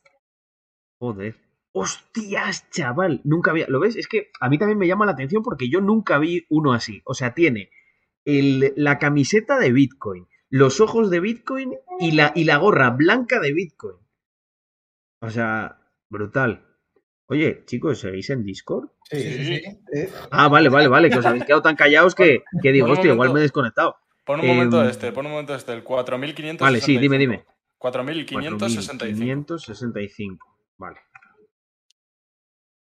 joder. ¡Hostias, chaval! Nunca había. ¿Lo ves? Es que a mí también me llama la atención porque yo nunca vi uno así. O sea, tiene el, la camiseta de Bitcoin, los ojos de Bitcoin y la, y la gorra blanca de Bitcoin. O sea, brutal. Oye, chicos, ¿seguís en Discord? Sí, Sí. Ah, vale, vale, vale, que os habéis quedado tan callados que, que digo, hostia, igual me he desconectado. Pon un momento Em, este, pon un momento este, el 4565. Vale, sí, dime, dime. 4565. 4565. Vale.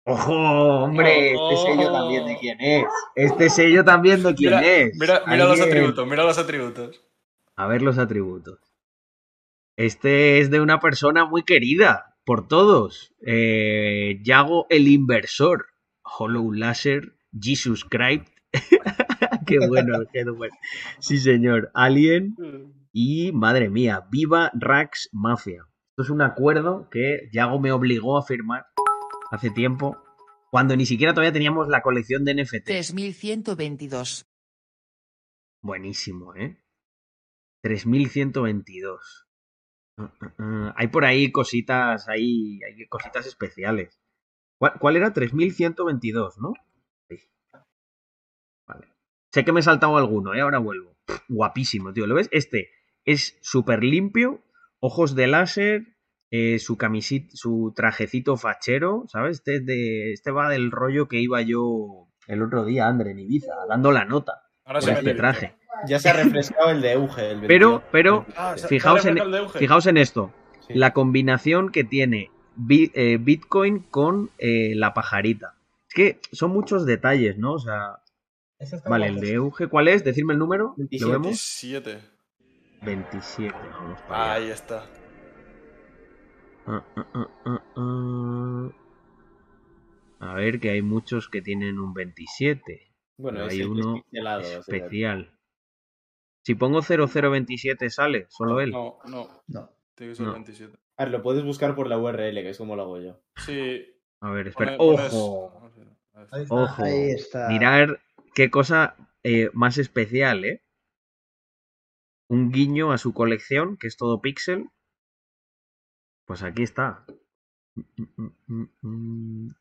¡Ojo, hombre! Este sello también de quién es. Este sello también de quién Mira, es. mira, mira los atributos, mira los atributos. A ver los atributos. Este es de una persona muy querida por todos. Eh, Yago el Inversor. Hollow Laser. Jesus Christ. qué bueno, qué bueno. Sí, señor. Alien. Y madre mía, viva Rax Mafia. Esto es un acuerdo que Yago me obligó a firmar hace tiempo, cuando ni siquiera todavía teníamos la colección de NFT. 3122. Buenísimo, ¿eh? 3122. Ah, ah, ah. Hay por ahí cositas, hay, hay cositas especiales. ¿Cuál, cuál era? 3122, ¿no? Sí. Vale. Sé que me he saltado alguno, ¿eh? Ahora vuelvo. Guapísimo, tío. ¿Lo ves? Este es súper limpio, ojos de láser, eh, su camisita, su trajecito fachero, ¿sabes? Este, es de, este va del rollo que iba yo el otro día, André, en Ibiza, dando la nota Ahora por se este traje. Ya se ha refrescado el de Euge. El Pero, 22. pero, Ah, fijaos en, fijaos en esto. Sí. La combinación que tiene Bi- eh, Bitcoin con eh, la pajarita. Es que son muchos detalles, ¿no? O sea, vale, el de. Euge, ¿cuál es? Decidme el número. ¿Lo 27. vemos? 27. 27. Vamos para allá. Ahí está. Ah, ah, ah, ah, ah. A ver, que hay muchos que tienen un 27. Bueno, hay uno especial. Si pongo 0027 sale, solo él. No, no. No. Tiene que ser No. 27. A ver, lo puedes buscar por la URL, que es como lo hago yo. Sí. A ver, espera. pone- pones- ¡Ojo! Ahí está. Ojo. Ahí está. Mirar qué cosa eh, más especial, ¿eh? Un guiño a su colección, que es todo pixel. Pues aquí está. Mm, mm, mm.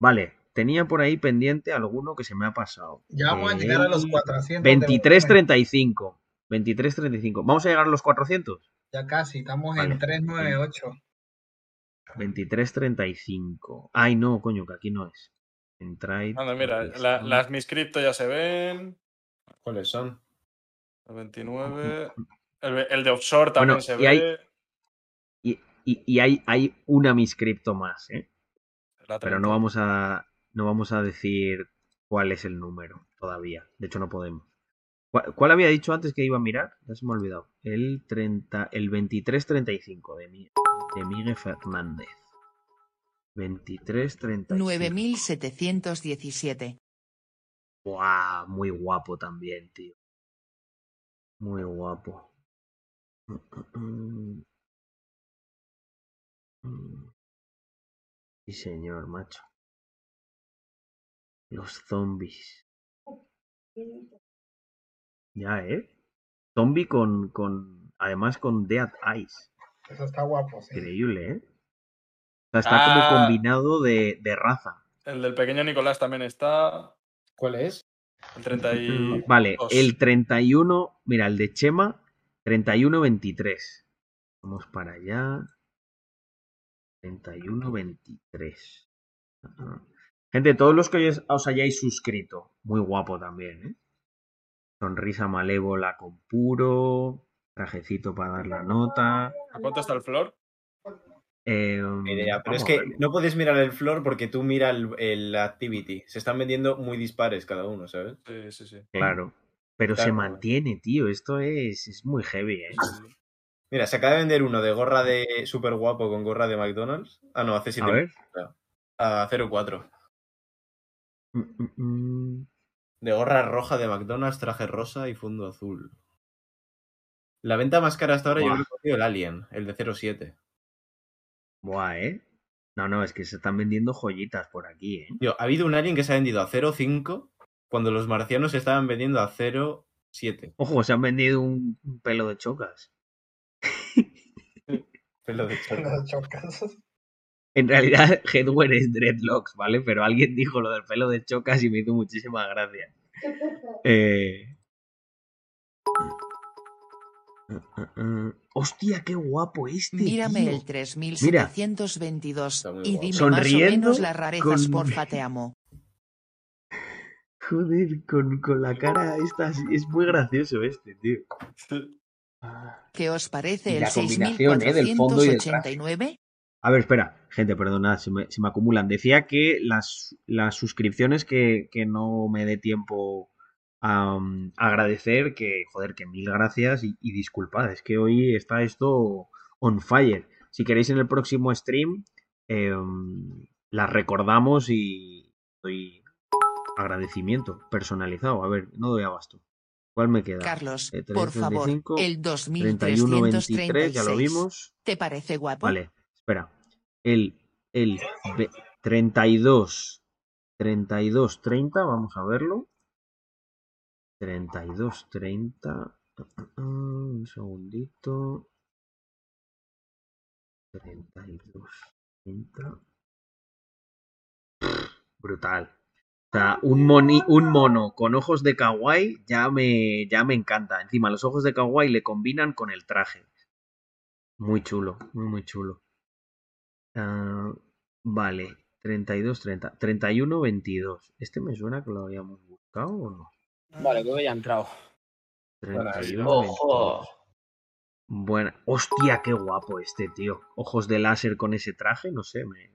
Vale, tenía por ahí pendiente alguno que se me ha pasado. Ya vamos a llegar a los El 400. de volumen. 23.35. 23.35. ¿Vamos a llegar a los 400? Ya casi, estamos Vale. en 398. 23.35. Ay, no, coño, que aquí no es. En trade. Anda, mira, la- las mis cripto ya se ven. ¿Cuáles son? El 29. El, el de offshore también Bueno, se y ve. hay- Y, y- y hay, hay una miscripto más, ¿eh? Pero 30. no vamos a no vamos a decir cuál es el número todavía. De hecho, no podemos. ¿Cuál, cuál había dicho antes que iba a mirar? Ya se me ha olvidado. El 30, el 2335 de, Mi- de Miguel Fernández. 2335. 9717. Buah, muy guapo también, tío. Muy guapo. Sí, señor, macho. Los zombies. Ya, ¿eh? Zombie con, con. Además con Dead Eyes. Eso está guapo, sí. Increíble, ¿eh? O sea, está Ah. como combinado de, de raza. El del pequeño Nicolás también está. ¿Cuál es? El 30 y... Mm, Vale, dos. el 31. Mira, el de Chema, 31-23. Vamos para allá. 31-23. Ajá. Gente, todos los que os- hayáis suscrito, muy guapo también, ¿eh? Sonrisa malévola con puro. Trajecito para dar la nota. ¿A cuánto está el flor? Eh, Ni idea, pero es que no puedes mirar el floor porque tú mira el, el activity. Se están vendiendo muy dispares cada uno, ¿sabes? Sí, sí, sí. Claro. Pero se mantiene, tío. Esto es, es muy heavy, ¿eh? Mira, se acaba de vender uno de gorra de super guapo con gorra de McDonald's. Ah, no, hace 7 A ver. A 0,4. Mm, mm, mm. De gorra roja de McDonald's, traje rosa y fondo azul. La venta más cara hasta ahora yo Buah. creo que ha sido el Alien, el de 0,7. Buah, ¿eh? No, no, es que se están vendiendo joyitas por aquí, ¿eh? Tío, ha habido un Alien que se ha vendido a 0,5 cuando los marcianos se estaban vendiendo a 0,7. Ojo, se han vendido un, pelo de chocas. Pelo de choca. Chocas. En realidad, Headwear es dreadlocks, ¿vale? Pero alguien dijo lo del pelo de chocas y me hizo muchísima gracia. Eh... Hostia, qué guapo este. Mírame tío. el 3722 muy y dime más o Sonriendo menos las rarezas, con- porfa, te amo. Joder, con, con la cara esta. Es muy gracioso este, tío. ¿Qué os Y parece el la combinación, ¿eh? y. 6489? A ver, espera, gente, perdonad, se me, se me acumulan. Decía que las, las suscripciones que, que no me dé tiempo a um, agradecer, que, joder, que mil gracias y, y disculpad, es que hoy está esto on fire. Si queréis en el próximo stream, eh, las recordamos y doy agradecimiento personalizado. A ver, no doy abasto. ¿Cuál me queda? Carlos, Eh, por favor, 335, el 3123, ya lo 2336. vimos. ¿Te parece guapo? Vale, espera. El, el ve- 32, 32, 30, vamos a verlo. 32, 30. ah, ah, ah, Un segundito. 32, 30. Brutal. O sea, un, moni, un mono con ojos de kawaii ya me, ya me encanta. Encima, los ojos de kawaii le combinan con el traje. Muy chulo, muy, muy chulo. Ah, vale, 32, 30. 31, 22. ¿Este me suena que lo habíamos buscado o no? Vale, creo que ya ha entrado. 31, ¡Ojo! 22. Bueno, hostia, qué guapo este, tío. Ojos de láser con ese traje, no sé, me...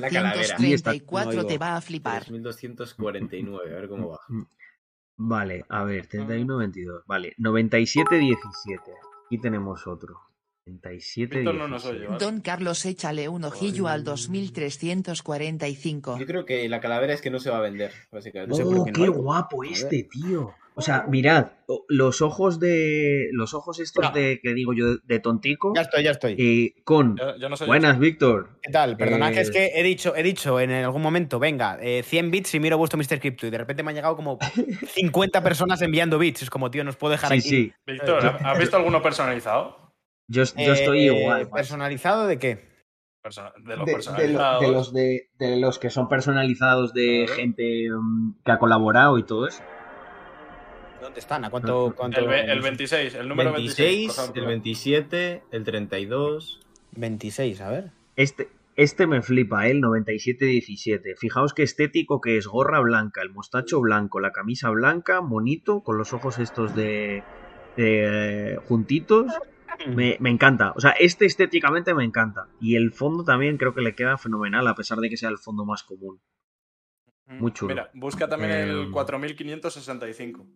La calavera. 7734 te va a flipar. 3249, a ver cómo va. Mm, Vale, a ver, 31, 22. Vale, 97, 17. Aquí tenemos otro. 97, Víctor no nos 17. oye, ¿vale? Don Carlos, échale un ojillo al 2345. Yo creo que la calavera es que no se va a vender, básicamente. Oh, qué guapo este, tío. O sea, mirad, los ojos de. Los ojos estos de que digo yo de tontico. Ya estoy, ya estoy. eh, con. Ya no soy Buenas, Víctor. ¿Qué tal? Perdonad que Eh, es que he dicho, he dicho en algún momento, venga, eh, 100 bits y miro vuestro Mr. Crypto y de repente me han llegado como 50 personas enviando bits. Es como, tío, nos puedo dejar Sí, aquí. sí. Víctor, ¿has visto alguno personalizado? Yo, yo estoy Eh, igual. ¿Personalizado de qué? De los De, de lo- personalizados. de los de, de los que son personalizados de gente mm, que ha colaborado y todo eso. ¿Dónde están? ¿A cuánto? cuánto El, el 26, el número 26. 26, por ejemplo. el 27, el 32. 26, a ver. Este, este me flipa, ¿eh? el 97-17. Fijaos qué estético que es gorra blanca, el mostacho blanco, la camisa blanca, monito, con los ojos estos de, de, juntitos. Me, me encanta. O sea, este estéticamente me encanta. Y el fondo también creo que le queda fenomenal, a pesar de que sea el fondo más común. Muy chulo. Mira, busca también el Eh, 4565.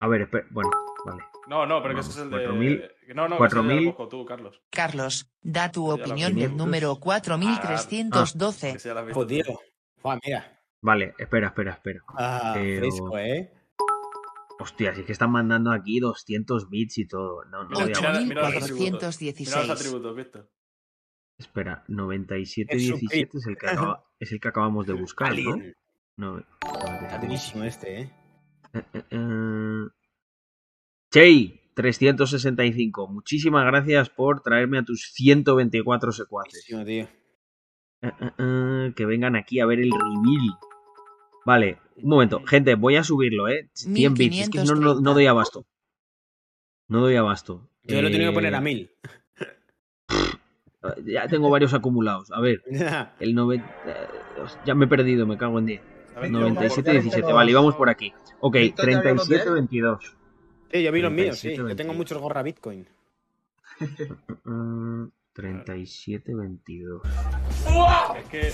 A ver, espera. Bueno, vale. No, no, pero que ese es el 4000, de. No, no, que ese ya lo 4000. cojo tú, Carlos. Carlos, da tu opinión del número 4312. Que se ya lo has visto Joder. mira. Vale, espera, espera, espera. Ah, Pero- fresco, ¿eh? Hostia, si es que están mandando aquí 200 bits y todo. No, no voy a Mira, aguantar. mira los atributos. Mira los 8416. atributos, Víctor. Espera, 97 Es su 17 es el que acaba- es el que acabamos de buscar, ¿no? No, Está durísimo este, ¿eh? Eh, eh, eh. Chey, 365. Muchísimas gracias por traerme a tus 124 secuaces. Tío. Eh, eh, eh, que vengan aquí a ver el reveal. Vale, un momento. Gente, voy a subirlo, ¿eh? 100 bits. Es que no, no, no doy abasto. No doy abasto. Yo lo he tenido que poner a Eh, 1000. Ya tengo varios acumulados. A ver, el 90... eh, Ya me he perdido, me cago en 10. A ver, 97, ¿por qué 17. los- Vale, y vamos por aquí. Ok, Víctor ya vio los de 37, él? 22. Sí, yo vi los míos, sí. 37, Yo tengo 22. muchos gorra Bitcoin. Mm, 37, 22. Es que.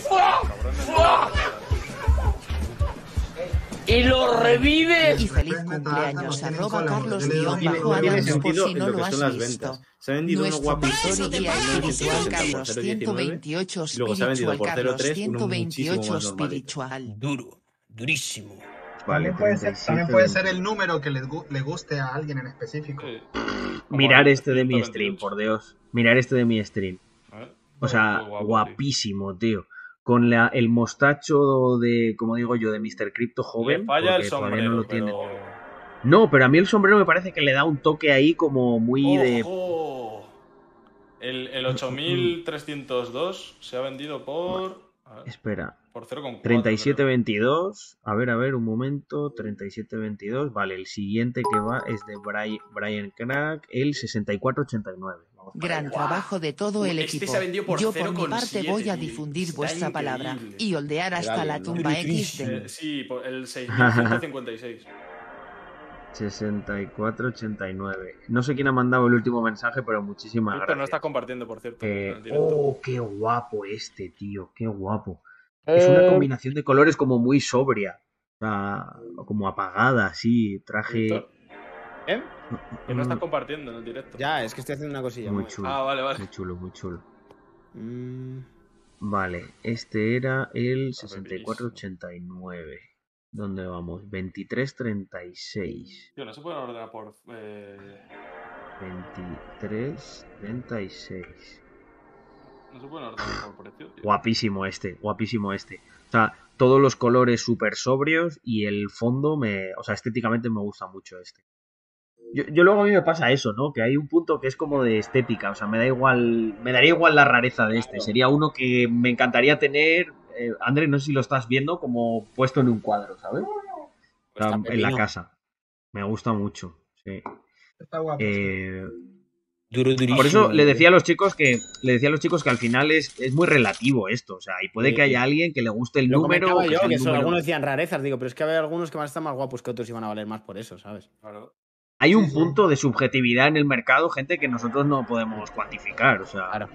Y lo revive. Y feliz cumpleaños arroba Carlos guion bajo Adams por sentido si no lo has son las visto. ventas. Se ha vendido uno guapísimo y de guía 1980 espiritual Carlos 0,19, 128 y luego se ha vendido espiritual por Carlos 0,3 uno muchísimo 128 más normalito. espiritual. Duro, durísimo. Vale, También puede, ser, 37, también puede ser 22. el número que le, le guste a alguien en específico. Mirar este de mi 128. stream, por Dios. Mirar este de mi stream. O sea, guapísimo, tío. Con la, el mostacho de, como digo yo, de Mr. Crypto joven. Le falla el sombrero, no lo tiene. pero... No, pero a mí el sombrero me parece que le da un toque ahí como muy de. El, el 8302 se ha vendido por. a ver, Espera. por 0,4. 3722. A ver, a ver, un momento. 3722. Vale, el siguiente que va es de Brian, Brian Crack, el 6489. Gran trabajo de todo el Este equipo. Yo por mi 0,7, parte voy a difundir vuestra palabra y holdear hasta la tumba. Eh, sí, el 6156. 6489. No sé quién ha mandado el último mensaje, pero muchísimas Víctor, gracias. no está compartiendo, por cierto. Eh, oh, qué guapo este, tío, qué guapo. Es una combinación de colores como muy sobria, o sea, como apagada, así, traje Víctor, ¿Eh? que no está compartiendo en el directo. Ya, es que estoy haciendo una cosilla. muy muy- chulo, Ah, vale, vale. muy chulo, muy chulo. Mm, Vale, este era el 6489. ¿Dónde vamos? 2336. Tío, no se pueden ordenar por. Eh... 2336. No se pueden ordenar por precio, tío. Guapísimo este, guapísimo este. O sea, todos los colores súper sobrios y el fondo me. O sea, estéticamente me gusta mucho este. Yo, yo luego a mí me pasa eso, ¿no? Que hay un punto que es como de estética. O sea, me da igual. Me daría igual la rareza de este. Sería uno que me encantaría tener. Eh, André, no sé si lo estás viendo, como puesto en un cuadro, ¿sabes? Sea, Está en la casa. Me gusta mucho. Sí. Está guapo. Eh, por eso le decía a los chicos que le decía a los chicos que al final es, es muy relativo esto, o sea, y puede Sí. que haya alguien que le guste el Lo número, que yo, que el número- algunos decían rarezas, digo, pero es que había algunos que van a estar más guapos que otros y van a valer más por eso, ¿sabes? Claro. Hay un punto de subjetividad en el mercado, gente que nosotros no podemos cuantificar, o sea. Claro.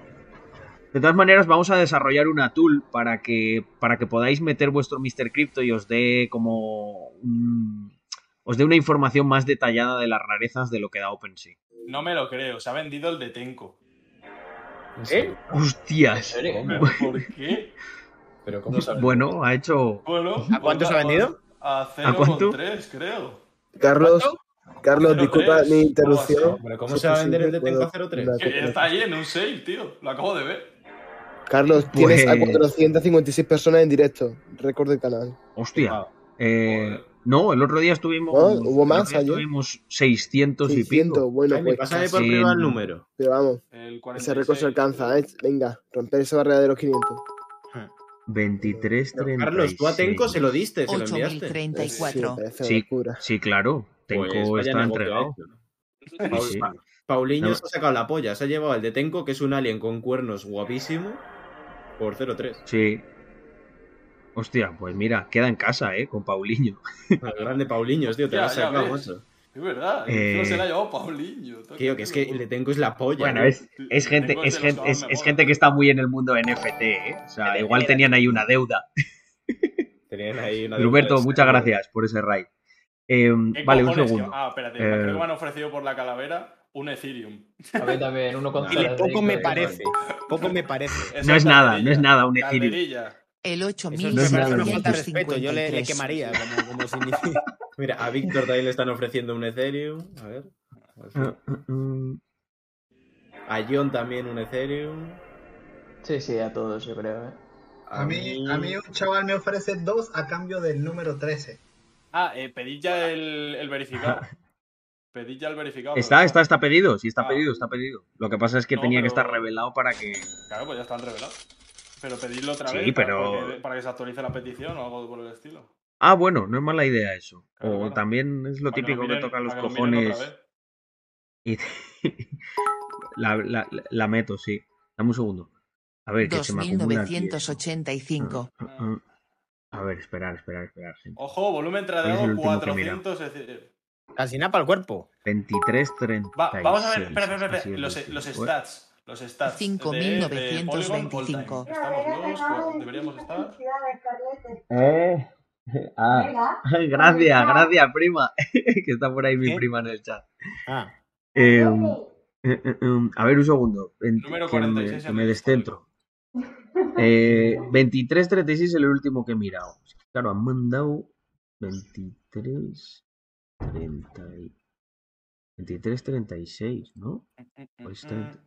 De todas maneras, vamos a desarrollar una tool para que para que podáis meter vuestro Mr. Crypto y os dé como un- os dé una información más detallada de las rarezas de lo que da OpenSea. No me lo creo, se ha vendido el de Tenko. ¿Eh? Hostias. ¿Pero ¿Por qué? Pero ¿cómo? Bueno, ha hecho Bueno, ¿A cuánto se ha vendido? A ¿A cuánto? 0,3, creo. Carlos, Carlos, disculpa mi interrupción. Pero ¿cómo se va a vender el de Tenko a ¿Puedo- 0,3? una Que cosa? está ahí en un sale, tío. Lo acabo de ver. Carlos, tienes a Pues- 456 personas en directo. Récord del canal. Hostia. Wow. Eh, no, el otro día estuvimos. ¿No? ¿Hubo más ayer? Estuvimos 600 y 600, pico. bueno, pues pásame casi. por privado el número. Pero vamos, El 46. ese récord se alcanza, ¿eh? Venga, romper esa barrera de los 500. 23, Pero, 36. Carlos, tú a Tenko se lo diste, se lo enviaste. Sí, me 8034. parece Sí. una locura. Sí, claro. Tenko Pues vaya está entregado. hecho. Sí. Paulinho No. se ha sacado la polla. Se ha llevado el de Tenko, que es un alien con cuernos guapísimo, por 0,3. Sí. Hostia, pues mira, queda en casa, ¿eh? Con Paulinho. El grande Paulinho, tío, te lo has sacado, ves. macho. Es verdad. Eh, No se la ha llevado Paulinho. Tío, que es que el de Tenko es la polla. Bueno, es, es gente, es gente, es, gente que está muy en el mundo NFT, ¿eh? O sea, igual tenían ahí una deuda. Tenían ahí una Roberto, deuda de muchas gracias por ese raid. Eh, ¿Qué vale, un segundo. Ah, espérate. Eh, Creo que me han ofrecido por la calavera un Ethereum. A ver también, uno con Dile, poco me parece. Poco me parece. No es nada, no es nada un Ethereum. El Eso No es es me parece nada. una falta de respeto. Yo le, le 8353. quemaría como, como significa. Mira, a Víctor también le están ofreciendo un Ethereum. A ver. si-. A John también un Ethereum. Sí, sí, a todos, yo creo, ¿eh? A mí, a mí un chaval me ofrece dos a cambio del número 13. Ah, eh, pedid ya el, el verificado. Pedid ya el verificado. Está, pero- está, está pedido, sí, está Ah. pedido, está pedido. Lo que pasa es que No, tenía que estar revelado para que. Claro, pues ya están revelados. Pero pedidlo otra Sí, vez para- pero- para que se actualice la petición o algo por el estilo. Ah, bueno, no es mala idea eso. Claro, o claro. también es lo Para que típico que, miren- los que lo miren otra cojones. Y la, la- la meto, sí. Dame un segundo. A ver, que se me acumula. 2985. Ah, ah. A ver, esperar, esperar, esperar. gente. Ojo, volumen ¿Cuál es tradeado el último que he mirado? 400. Ece- Casi nada para el cuerpo. 23, 36. Va, vamos a ver, espera, espera, espera. Así es, Los, sí, los sí. stats. Los stats. de- de 5.925. Polygon all time. Estamos los, pues, deberíamos estar. Eh. Ah, Venga. gracias, gracias, prima. que está por ahí mi ¿Qué? prima en el chat. Ah. Eh, eh, eh, um, a ver, un segundo. en- Número que me, 46 que me descentro. Eh, 23.36 es el último que he mirado. Claro, han mandado 23, 30 y- 23.36, ¿no? O es 30.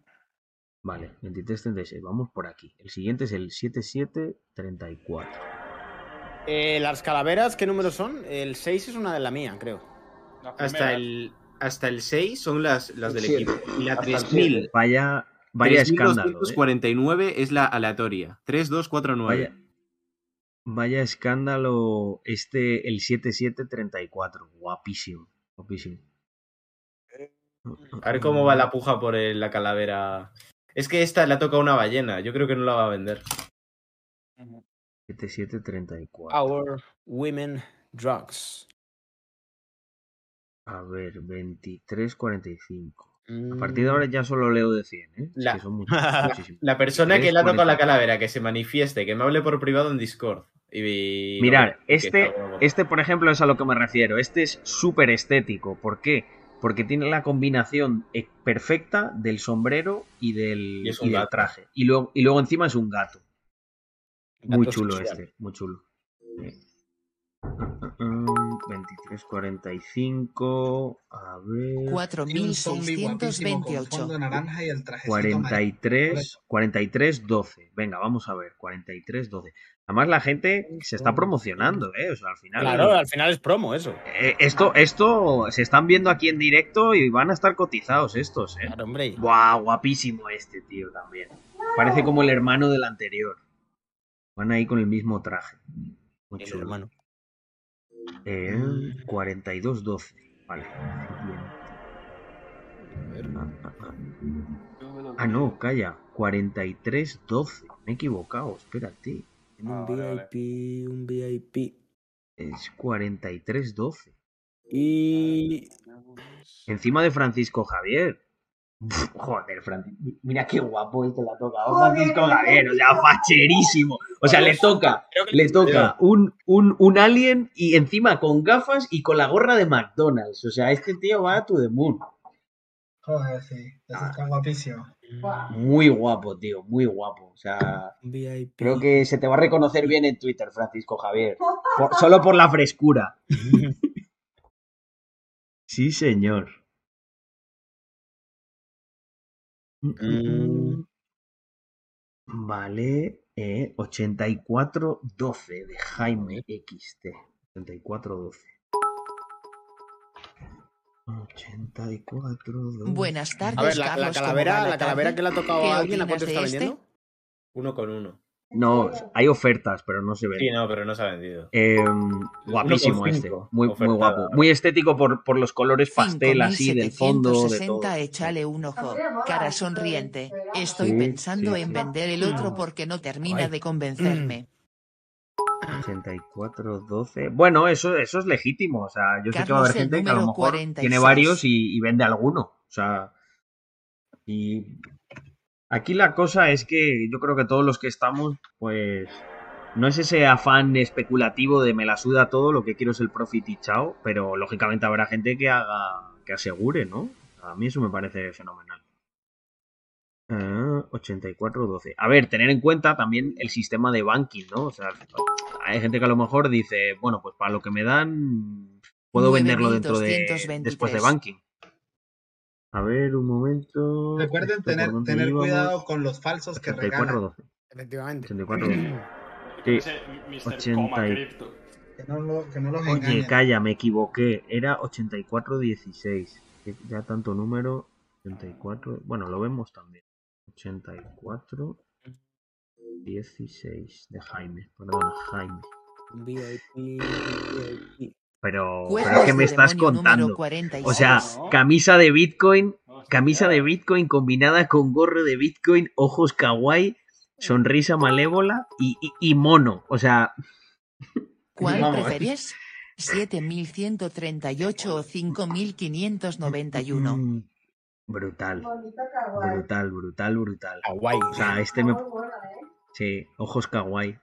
Vale, 23.36. Vamos por aquí. El siguiente es el 77.34. Eh, las calaveras, ¿qué números son? El 6 es una de la mía, creo. La Hasta el, hasta el 6 son las, las del equipo. Y la Hasta el 3000. Vaya, vaya escándalo. ¿eh? 3249 es la aleatoria. 3249. Vaya, vaya escándalo este, el 7734. Guapísimo. Guapísimo. A ver cómo va la puja por el- la calavera. Es que esta le ha tocado una ballena. Yo creo que no la va a vender. 7734. Our Women Drugs. A ver, 2345. Mm. A partir de ahora ya solo leo de 100, ¿eh? La- que son muchos- muchísimos. La persona que le ha tocado la 23, calavera, que se manifieste, que me hable por privado en Discord. Y, que este, este, por ejemplo, es a lo que me refiero. Este es súper estético. ¿Por qué? Porque tiene la combinación eh, perfecta del sombrero y del, Y y traje. Y luego, y luego encima es un gato. Muy chulo este, muy chulo. Sí. Mm, 23.45. A ver. Tiene un zombie guapísimo con 4.628. fondo naranja y el trajecito amarillo. 43, 43, 12. Venga, vamos a ver. 43, 12. Además, la gente se está promocionando, ¿eh? O sea, al final. Claro, al final es promo eso. Eh, esto, esto se están viendo aquí en directo y van a estar cotizados estos, ¿eh? Claro, hombre. Buah, guapísimo este tío también. Parece como el hermano del anterior. Van ahí con el mismo traje. Muy El chulo. hermano. Eh, 42-12. Vale. Ah, ah, ah. Ah, no, calla. 43-12. Me he equivocado, espérate. Un Ah, vale, vale. VIP, un VIP. Es 43-12. Y. Encima de Francisco Javier. Pff, Joder, Francisco. Mira qué guapo este le ha tocado a Francisco Javier. O sea, facherísimo. O sea, le toca, que le toca un, un, un alien y encima con gafas y con la gorra de McDonald's. O sea, este tío va a to the moon. Joder, sí. Ese está guapísimo. Muy guapo, tío, muy guapo. O sea, VIP. creo que se te va a reconocer bien en Twitter, Francisco Javier. Por- solo por la frescura. Sí, señor. Mm. Vale, eh, 8412 de Jaime XT. 8412. 8412. Buenas tardes, A ver, la, la Carlos. ¿cómo calavera, la tarde? calavera que le ha tocado ¿Qué a alguien, ¿a cuánto opinas está este? vendiendo? Uno con uno. No, hay ofertas, pero no se ven. Sí, no, pero no se ha vendido. Eh, guapísimo este, muy, muy guapo. Muy estético por, por los colores pastel así del fondo, de todo. 5760, échale un ojo. Cara sonriente. Estoy Sí, pensando sí, en sí. vender el otro porque no termina Ay. de convencerme. 8412. Bueno, eso, eso es legítimo. O sea, yo sé que va a haber Carlos, gente que a lo mejor 46. tiene varios y, y vende alguno. O sea, y aquí la cosa es que yo creo que todos los que estamos, pues, no es ese afán especulativo de me la suda todo, lo que quiero es el profit y chao, pero lógicamente habrá gente que haga, que asegure, ¿no? A mí eso me parece fenomenal. Ah, 8412. A ver, tener en cuenta también el sistema de banking, ¿no? O sea, hay gente que a lo mejor dice, bueno, pues para lo que me dan, puedo venderlo dentro de 9223. después de banking. A ver, un momento. Recuerden Esto, ¿por tener, tener íbamos? cuidado con los falsos que regalan. 8412. Efectivamente. 8412. Yo qué Sí. sé, Mr. 80 Coma y-. Que no, lo- que no los Oye, engañen. calla, me equivoqué. Era 8416. Que Ya tanto número. 84. Bueno, lo vemos también. 84. 16 de Jaime. Perdona, Jaime. VIP, VIP. Pero, Juegos pero es que me estás contando. 46. O sea, camisa de Bitcoin, camisa de. Bitcoin combinada con gorro de Bitcoin, ojos kawaii, sonrisa malévola y, y- y mono. O sea, ¿Cuál Vamos. prefieres? 7138 o 5591. Mm, Brutal. Brutal, brutal, brutal. Kawaii. O sea, este me. ¿eh? Sí, ojos kawaii.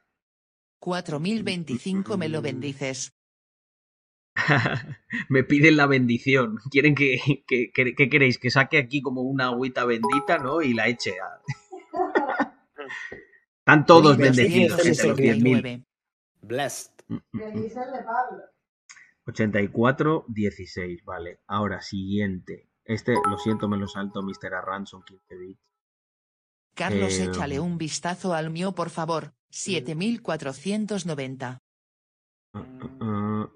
4025 me lo bendices. me piden la bendición. Quieren que, que, que- ¿qué queréis? Que saque aquí como una agüita bendita, ¿no? Y la eche. a- Están todos bendecidos, gente, los 10.000. 1269. Blessed. Le dice el de Pablo. 84, 16, vale. Ahora, siguiente. Este, lo siento, me lo salto, Mr. Arranson, 15 bits. Carlos, Eh, échale un vistazo al mío, por favor. 7490. Ah,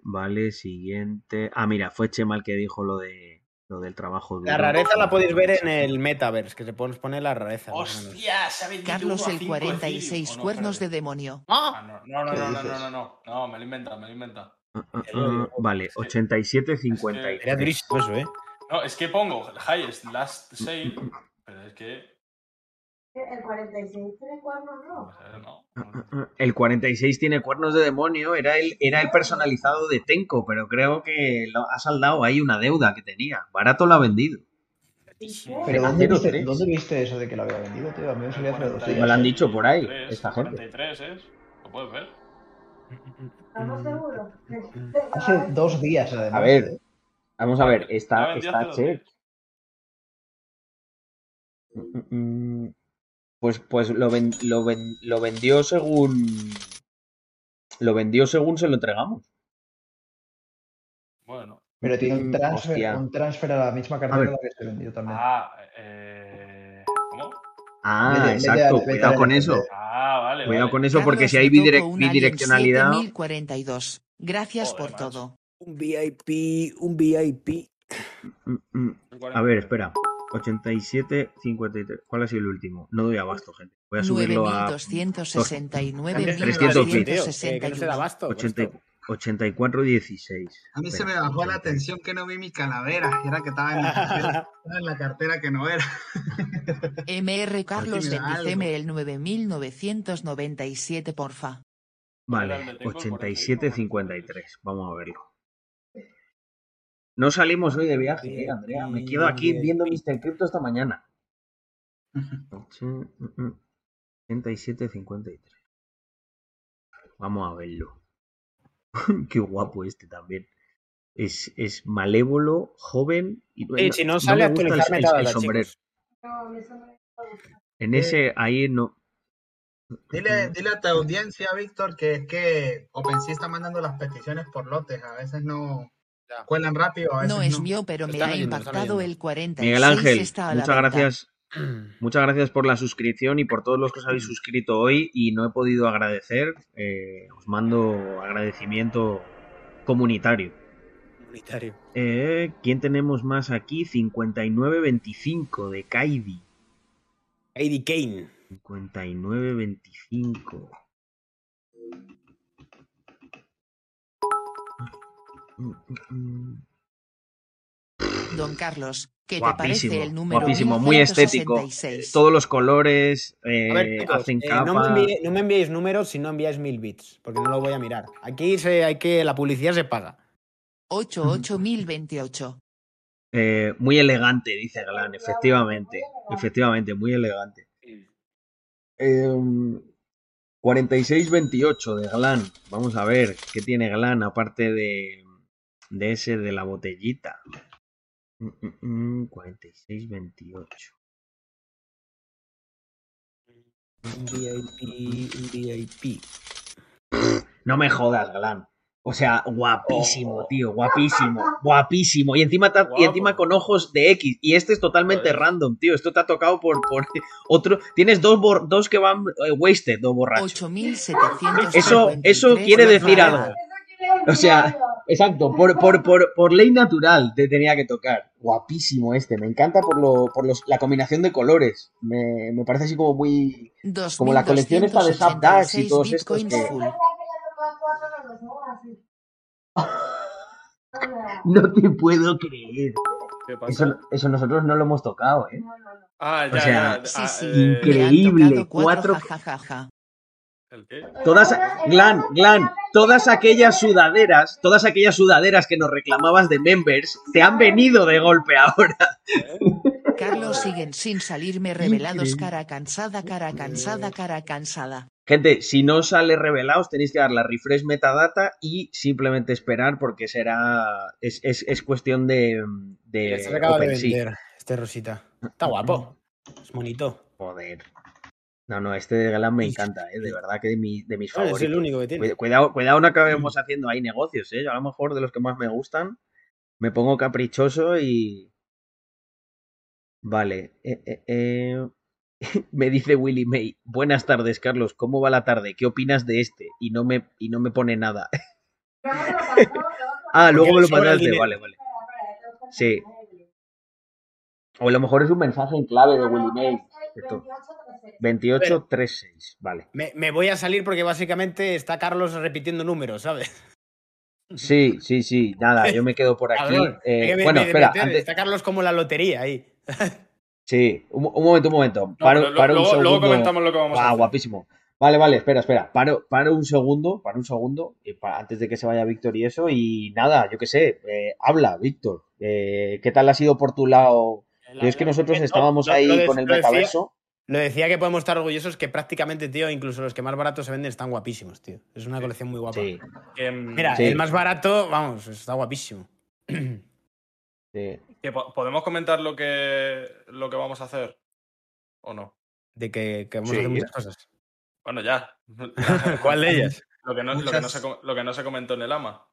vale, siguiente. Ah, mira, fue Chema el que dijo lo de lo del trabajo duro. La rareza la podéis ver en el metaverse, que se pone pone la rareza. ¡Hostia! ¿Se ha vendido Carlos el cinco 46 Ethereum? ¿O no? cuernos de demonio. Ah, no, no, no, ¿Qué no, no, no, no, no, no, me lo inventa, me lo inventa. Ah, ah, ah, vale, 87, 53. Era durísimo eso, ¿eh? No, es que pongo highest last sale, pero es que. El 46 tiene cuernos, ¿no? pues, eh, no. El 46 tiene cuernos de demonio, era el, era el personalizado de Tenko, pero creo que lo ha saldado ahí una deuda que tenía. Barato lo ha vendido. Pero ¿dónde viste. ¿dónde viste eso de que lo había vendido, tío? A mí me salía hace dos días. Me lo han dicho por ahí, 43, esta gente. 43 es. ¿Lo puedes ver? ¿Estamos seguros? Hace dos días, además. A ver, ¿eh? vamos a ver, está, está check. Mm, mm, Pues, pues lo, ven- lo, ven- lo vendió según. Lo vendió según se lo entregamos. Bueno. Pero tiene un Mm, transfer, hostia. un transfer a la misma cartera ver. a la que se vendió también. Ah, eh. ¿Cómo? Ah, exacto, cuidado con eso. Ah, vale. Cuidado vale. con eso porque Carlos, si hay bidirec- bidireccionalidad. 7042. Gracias Joder, por macho. todo. Un VIP, un VIP. Mm, mm. A ver, espera. 87, 53. ¿Cuál ha sido el último? No doy abasto, gente. Voy a subirlo a 9269 300 bits. Tío, que- que no se da 1261. abasto. con 80 esto. 84, 16. A mí se me bajó la 80. atención que no vi mi calavera. Era que estaba en la cartera, estaba en la cartera que no era. MR Carlos, me da algo. bendíceme el 9997, porfa. Vale, Era el de Tenko, el 87, 53. Vamos a verlo. No salimos hoy de viaje, eh, Andrea. Me quedo aquí viendo Mr. Crypto esta mañana. Ocho- mm, mm. 87, 53. Vamos a verlo. Qué guapo este también. Es, es malévolo, joven y Sí, si no sale, me gusta el- el- el sombrero. No, eso no. En ese, ahí no. Dile, dile a tu audiencia, Víctor, que es que OpenSea está mandando las peticiones por lotes. A veces no. Cuelan rápido, a veces No no. es mío, pero me ha impactado el 46 Miguel Ángel, está a la muchas venta. gracias. Muchas gracias por la suscripción y por todos los que os habéis suscrito hoy y no he podido agradecer. eh, os mando agradecimiento comunitario. Comunitario. Eh, ¿Quién tenemos más aquí? 5925 de Kaidi. Eddie Kane. 5925. Don Carlos, ¿qué te parece el número guapísimo, muy estético. 1166? Todos los colores eh, A ver, chicos, hacen eh, capa. no, me envié- no me enviéis números si no enviáis mil bits, porque no lo voy a mirar. Aquí se, hay que, la publicidad se paga. 88028. Eh, muy elegante, dice Glan, efectivamente. Efectivamente, muy elegante. Eh, 4628 de Glan. Vamos a ver qué tiene Glan aparte de, de ese de la botellita. Mm, mm, mm, 4628. Un VIP, un VIP. No me jodas, Glan. O sea, guapísimo, tío, guapísimo, guapísimo. Y encima, ta- y encima con ojos de X. Y este es totalmente random, tío. Esto te ha tocado por, por otro. Tienes dos, bor- dos que van eh, wasted, dos borrachos. 8753. Eso, eso quiere decir algo. O sea, exacto, por, por, por, por ley natural te tenía que tocar. Guapísimo este, me encanta por, lo, por los, la combinación de colores. Me, me parece así como muy. Como la colección esta de Zapdax y 2286 todos estos que. No te puedo creer. ¿Qué pasa? Eso, eso nosotros no lo hemos tocado, ¿eh? Ah, O ya, sea, ya. Sí, ah, sí, eh, increíble, cuatro. ¿El qué? Todas, Glan, Glan, todas aquellas sudaderas, todas aquellas sudaderas que nos reclamabas de members, te han venido de golpe ahora. Carlos siguen sin salirme revelados cara cansada, cara cansada, cara cansada. Gente, si no sale revelados, tenéis que dar la refresh metadata y simplemente esperar porque será. Es, es- es cuestión de. de Este se acaba de vender, este Rosita. Está guapo. Es bonito. Joder. No, no, este de Galan me encanta, ¿eh? de verdad que de, mi- de mis Ah, es el favoritos. único que tiene. Cuida- Cuidado, cuidado, no acabemos haciendo ahí negocios, ¿eh? Yo a lo mejor de los que más me gustan me pongo caprichoso y. Vale. eh, eh, eh. Me dice Willy May. Buenas tardes, Carlos. ¿Cómo va la tarde? ¿Qué opinas de este? Y no me, y no me pone nada. ah, luego me lo mandaste. Vale, vale. Sí. O a lo mejor es un mensaje en clave de Willy May. Esto. 2836. Vale. Me, me voy a salir porque básicamente está Carlos repitiendo números, ¿sabes? Sí, sí, sí. Nada, yo me quedo por aquí. Eh, me- bueno, me- espera. me- antes- Está Carlos como la lotería ahí. Sí, un, un momento, un momento. Paro, lo- paro un luego- luego segundo. comentamos lo que vamos a Ah, hacer. guapísimo. Vale, vale, espera, espera. Paro, paro un segundo, paro un segundo, y pa- antes de que se vaya Víctor y eso. Y nada, yo qué sé, eh, habla, Víctor. Eh, ¿Qué tal ha sido por tu lado? Yo es que nosotros No, estábamos ahí de- con el metaverso. Lo decía que podemos estar orgullosos que prácticamente, tío, incluso los que más baratos se venden están guapísimos, tío. Es una colección muy guapa. Sí. Mm, Mira, Sí. el más barato, vamos, está guapísimo. Sí. que po- ¿Podemos comentar lo que, lo que vamos a hacer? ¿O no? De que, que vamos Sí. a hacer muchas cosas. Bueno, ya. ¿Cuál de ellas? Lo que, no, lo, que no se, lo que no se comentó en el AMA.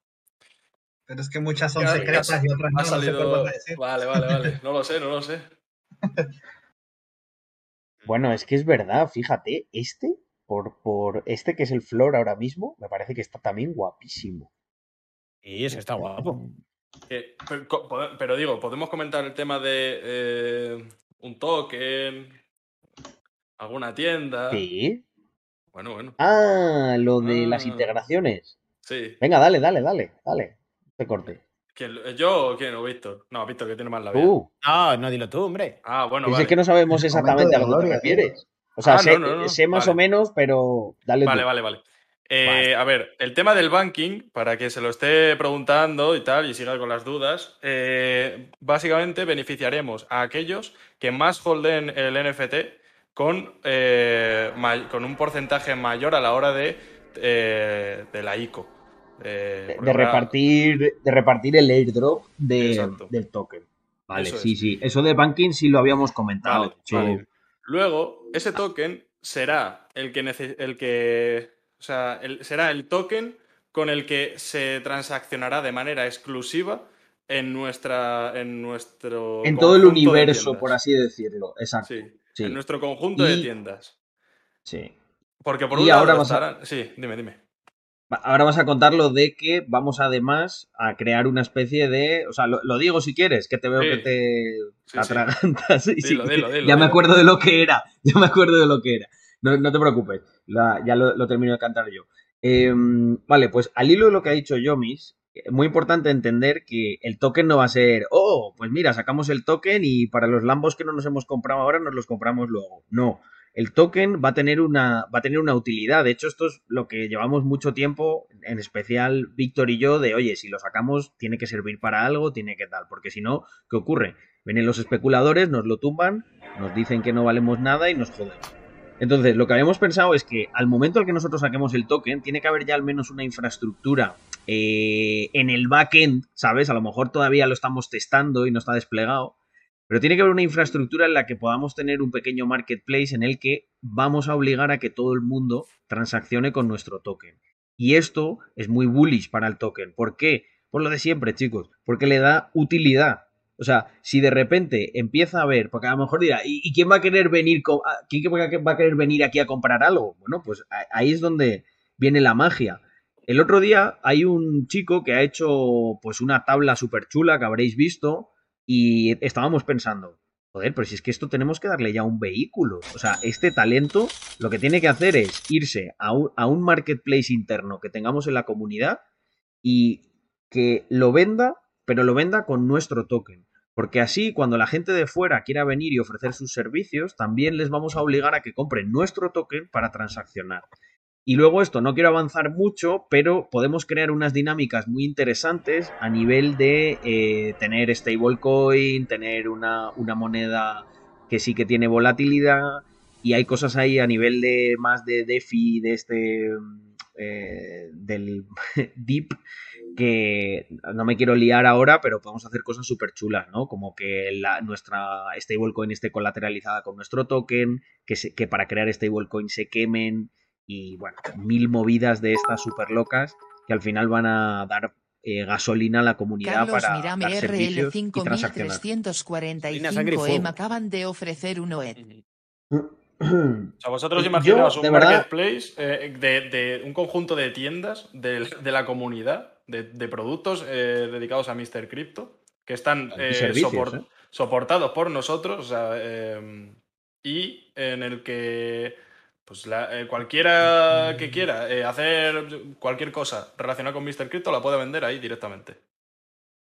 Pero es que muchas son Ya- secretas ya y otras no, ha no sé cuál salido... decir. Vale, vale, vale. No lo sé, no lo sé. Bueno, es que es verdad, fíjate, este, por, por este que es el Flor ahora mismo, me parece que está también guapísimo. Sí, es que está guapo. Pero, digo, podemos comentar el tema de eh, un token, alguna tienda. Sí. Bueno, bueno. Ah, lo de las Ah. integraciones. Sí. Venga, dale, dale, dale, dale. Te corte. ¿Quién- ¿Yo o quién? ¿O Víctor? No, Víctor, que tiene más la vida. Tú. No, no, dilo tú, hombre. Ah, bueno, vale. es que no sabemos exactamente a lo que te gloria, refieres. O sea, Ah, sé, no, no, no. sé más Vale. o menos, pero dale Vale, tú. vale, vale. Eh, a ver, el tema del banking, para que se lo esté preguntando y tal, y siga con las dudas, eh, básicamente beneficiaremos a aquellos que más holden el NFT con, eh, con un porcentaje mayor a la hora de, eh, de la ICO. Eh, De, ahora- repartir, de repartir el airdrop de- del token. Vale, Eso es. sí, sí. Eso de banking sí lo habíamos comentado. Vale, vale. Luego, ese token será el que, el que o sea, el- será el token con el que se transaccionará de manera exclusiva en nuestra en nuestro en todo el universo, por así decirlo. Exacto. Sí, Sí. en nuestro conjunto de tiendas. Sí. Porque por Y un lado ahora a- estarán- Sí, dime, dime. Ahora vas a contar lo de que vamos además a crear una especie de. O sea, lo, lo digo si quieres, que te veo Sí. que te Sí, atragantas. Sí. Dilo, dilo, dilo, ya me acuerdo de lo que era. Ya me acuerdo de lo que era. No, no te preocupes. la- ya lo, lo termino de cantar yo. Eh, vale, pues al hilo de lo que ha dicho Yomis, eh, muy importante entender que el token no va a ser, oh, pues mira, sacamos el token y para los lambos que no nos hemos comprado ahora nos los compramos luego. No, el token va a tener una, va a tener una utilidad. De hecho, esto es lo que llevamos mucho tiempo, en especial Víctor y yo, de oye, si lo sacamos, tiene que servir para algo, tiene que tal. Porque si no, ¿qué ocurre? Vienen los especuladores, nos lo tumban, nos dicen que no valemos nada y nos joden. Entonces, lo que habíamos pensado es que al momento al que nosotros saquemos el token, tiene que haber ya al menos una infraestructura eh, en el backend, ¿sabes? A lo mejor todavía lo estamos testando y no está desplegado, pero tiene que haber una infraestructura en la que podamos tener un pequeño marketplace en el que vamos a obligar a que todo el mundo transaccione con nuestro token. Y esto es muy bullish para el token. ¿Por qué? Por lo de siempre, chicos. Porque le da utilidad. O sea, si de repente empieza a ver, porque a lo mejor dirá, ¿y, quién va a querer venir quién va a- querer venir aquí a comprar algo? Bueno, pues ahí es donde viene la magia. El otro día hay un chico que ha hecho pues una tabla súper chula que habréis visto y estábamos pensando, joder, pero si es que esto tenemos que darle ya un vehículo. O sea, este talento lo que tiene que hacer es irse a un, a un marketplace interno que tengamos en la comunidad y que lo venda, pero lo venda con nuestro token. Porque así, cuando la gente de fuera quiera venir y ofrecer sus servicios, también les vamos a obligar a que compren nuestro token para transaccionar. Y luego esto, no quiero avanzar mucho, pero podemos crear unas dinámicas muy interesantes a nivel de eh, tener stablecoin, tener una, una moneda que sí que tiene volatilidad, y hay cosas ahí a nivel de más de DeFi, de este eh, del Deep, que no me quiero liar ahora, pero podemos hacer cosas súper chulas, ¿no? Como que la, nuestra stablecoin esté colateralizada con nuestro token, que, se- que para crear stablecoin se quemen y, bueno, mil movidas de estas súper locas que al final van a dar eh, gasolina a la comunidad Carlos para Mirame dar servicios y transaccionar. RL5345 E me acaban de ofrecer un OED. O sea, vosotros Yo, imaginaos un de verdad- marketplace eh, de, de un conjunto de tiendas de, de la comunidad, de, de productos eh, dedicados a Mr. Crypto, que están eh, ¿eh? soportados por nosotros, o sea, eh, y en el que pues la- eh, cualquiera que quiera eh, hacer cualquier cosa relacionada con Mr. Crypto la puede vender ahí directamente.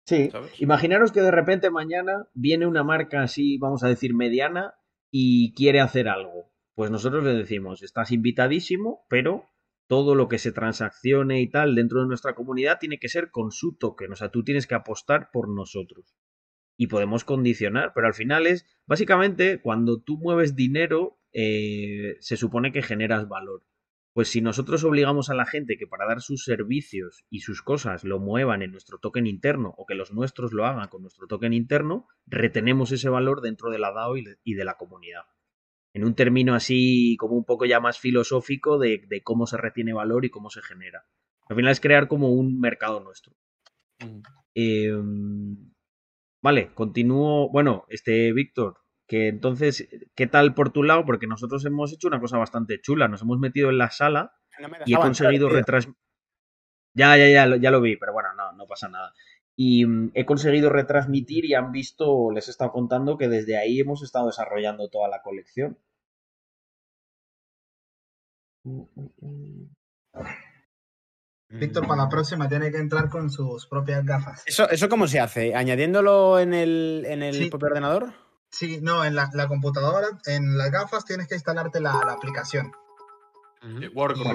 Sí, ¿Sabes? imaginaros que de repente mañana viene una marca así, vamos a decir, mediana y quiere hacer algo. Pues nosotros le decimos, estás invitadísimo, pero todo lo que se transaccione y tal dentro de nuestra comunidad tiene que ser con su token. O sea, tú tienes que apostar por nosotros. Y podemos condicionar, pero al final es, básicamente, cuando tú mueves dinero, eh, se supone que generas valor. Pues si nosotros obligamos a la gente que para dar sus servicios y sus cosas lo muevan en nuestro token interno o que los nuestros lo hagan con nuestro token interno, retenemos ese valor dentro de la DAO y de- la comunidad. En un término así como un poco ya más filosófico de, de cómo se retiene valor y cómo se genera. Al final es crear como un mercado nuestro. Eh, vale, continúo. Bueno, este Víctor, que entonces, ¿qué tal por tu lado? Porque nosotros hemos hecho una cosa bastante chula. Nos hemos metido en la sala No y he conseguido retransmitir. Ya, ya, ya, lo- ya lo vi, pero bueno, no, no pasa nada. Y mm, he conseguido retransmitir y han visto, les he estado contando que desde ahí hemos estado desarrollando toda la colección. Víctor para la próxima tiene que entrar con sus propias gafas. ¿Eso, ¿Eso cómo se hace? ¿Añadiéndolo en el, en el Sí. propio ordenador? Sí, no, en la, la computadora, en las gafas tienes que instalarte la, la aplicación.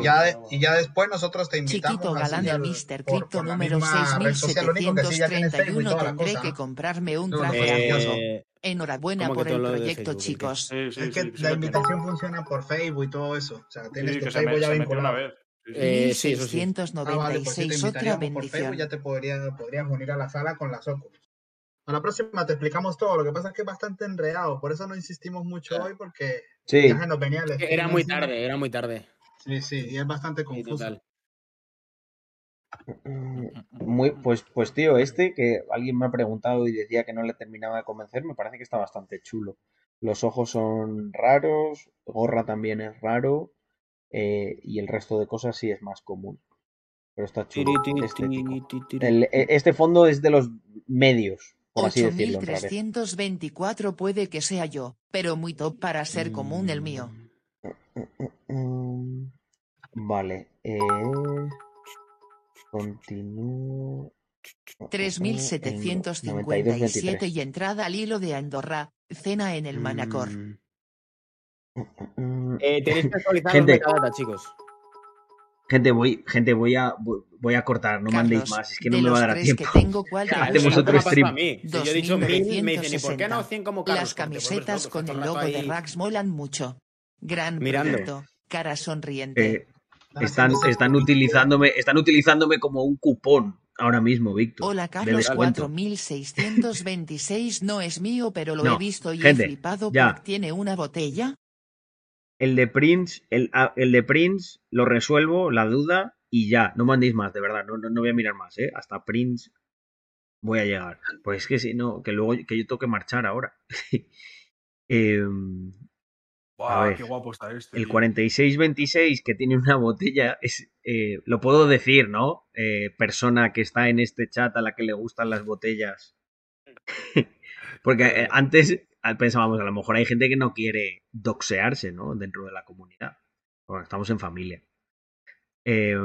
Y ya, de- y ya después nosotros te invitamos. Chiquito galán al- el Mr. Crypto número misma red social, lo único que sí ya tienes Facebook y 6731 toda la tendré que comprarme un traje eh, hermoso. Enhorabuena ¿cómo que por el proyecto, chicos. Sí, sí, Es que sí, la invitación funciona por Facebook y todo eso. O sea, tienes tu que se, Facebook me- ya se vinculado. vez. Sí, sí. Eh, sí, eso sí. Ah, vale, pues 1696, otra por Facebook, bendición. ya te podría, podrías unir a la sala con las Oculus. A la próxima te explicamos todo, lo que pasa es que es bastante enredado, por eso no insistimos mucho hoy, porque Sí. venía Era muy tarde, era muy tarde. Sí, sí, y es bastante Sí, confuso. total. Mm, Muy, pues, pues tío, este que alguien me ha preguntado y decía que no le terminaba de convencer, me parece que está bastante chulo. Los ojos son raros, gorra también es raro, eh, y el resto de cosas sí es más común. Pero está chulo, Tiri, tiri, estético. tiri, tiri. El- e- este fondo es de los medios, por así decirlo, en realidad. 8324 puede que sea yo, pero muy top para ser común el mío. Mm, Vale, eh, continúo. en 3757 92-23. y entrada al hilo de Andorra, cena en el Manacor. Mm. Mm, Eh, tenéis que actualizar Gente. los metadatas, chicos. Gente, voy, gente, voy a, voy voy a cortar, no mandéis más, es que no me va a dar tres tiempo. que tengo, ¿cuál Hacemos otro ¿qué me pasa stream. mí? Si yo he dicho mil, me dicen, ¿y por qué no 2960? 100 como Carlos? Las camisetas con el logo de. Rax molan mucho. Gran Mirando. producto, cara sonriente. Eh, están, están, utilizándome, están utilizándome como un cupón ahora mismo, Víctor. Hola Carlos descuento. 4626 no es mío, pero lo No, he visto y gente, he flipado ya. tiene una botella. El de Prince, el, a- el de Prince lo resuelvo, la duda, y ya. No mandéis más, de verdad. No, no, no voy a mirar más, ¿eh? Hasta Prince voy a llegar. Pues es que si no, que luego que yo tengo que marchar ahora. A Buah, ver, qué guapo está este. el tío. 4626 que tiene una botella, es, eh, lo puedo decir, ¿no? Eh, persona que está en este chat a la que le gustan las botellas. Porque eh, antes ah, pensábamos, a lo mejor hay gente que no quiere doxearse, ¿no? Dentro de la comunidad. Bueno, estamos en familia. Eh,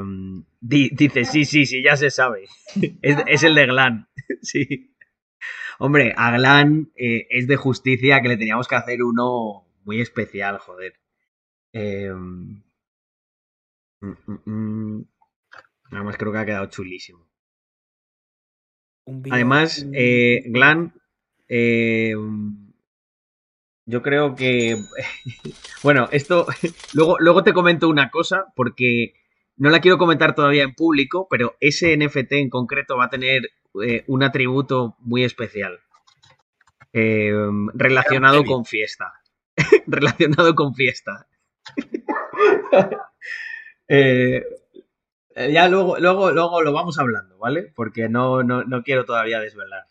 di- dice, sí, sí, sí, ya se sabe. es, es el de Glan. sí. Hombre, a Glan eh, es de justicia que le teníamos que hacer uno muy especial, joder. Eh, Mm, mm, mm. Además, creo que ha quedado chulísimo. Además, eh, Glan, eh, yo creo que. Bueno, esto. Luego, luego te comento una cosa, porque no la quiero comentar todavía en público, pero ese NFT en concreto va a tener eh, un atributo muy especial. Eh, relacionado con fiesta. relacionado con fiesta. Eh, ya luego, luego, luego lo vamos hablando, ¿vale? Porque no, no, no quiero todavía desvelar.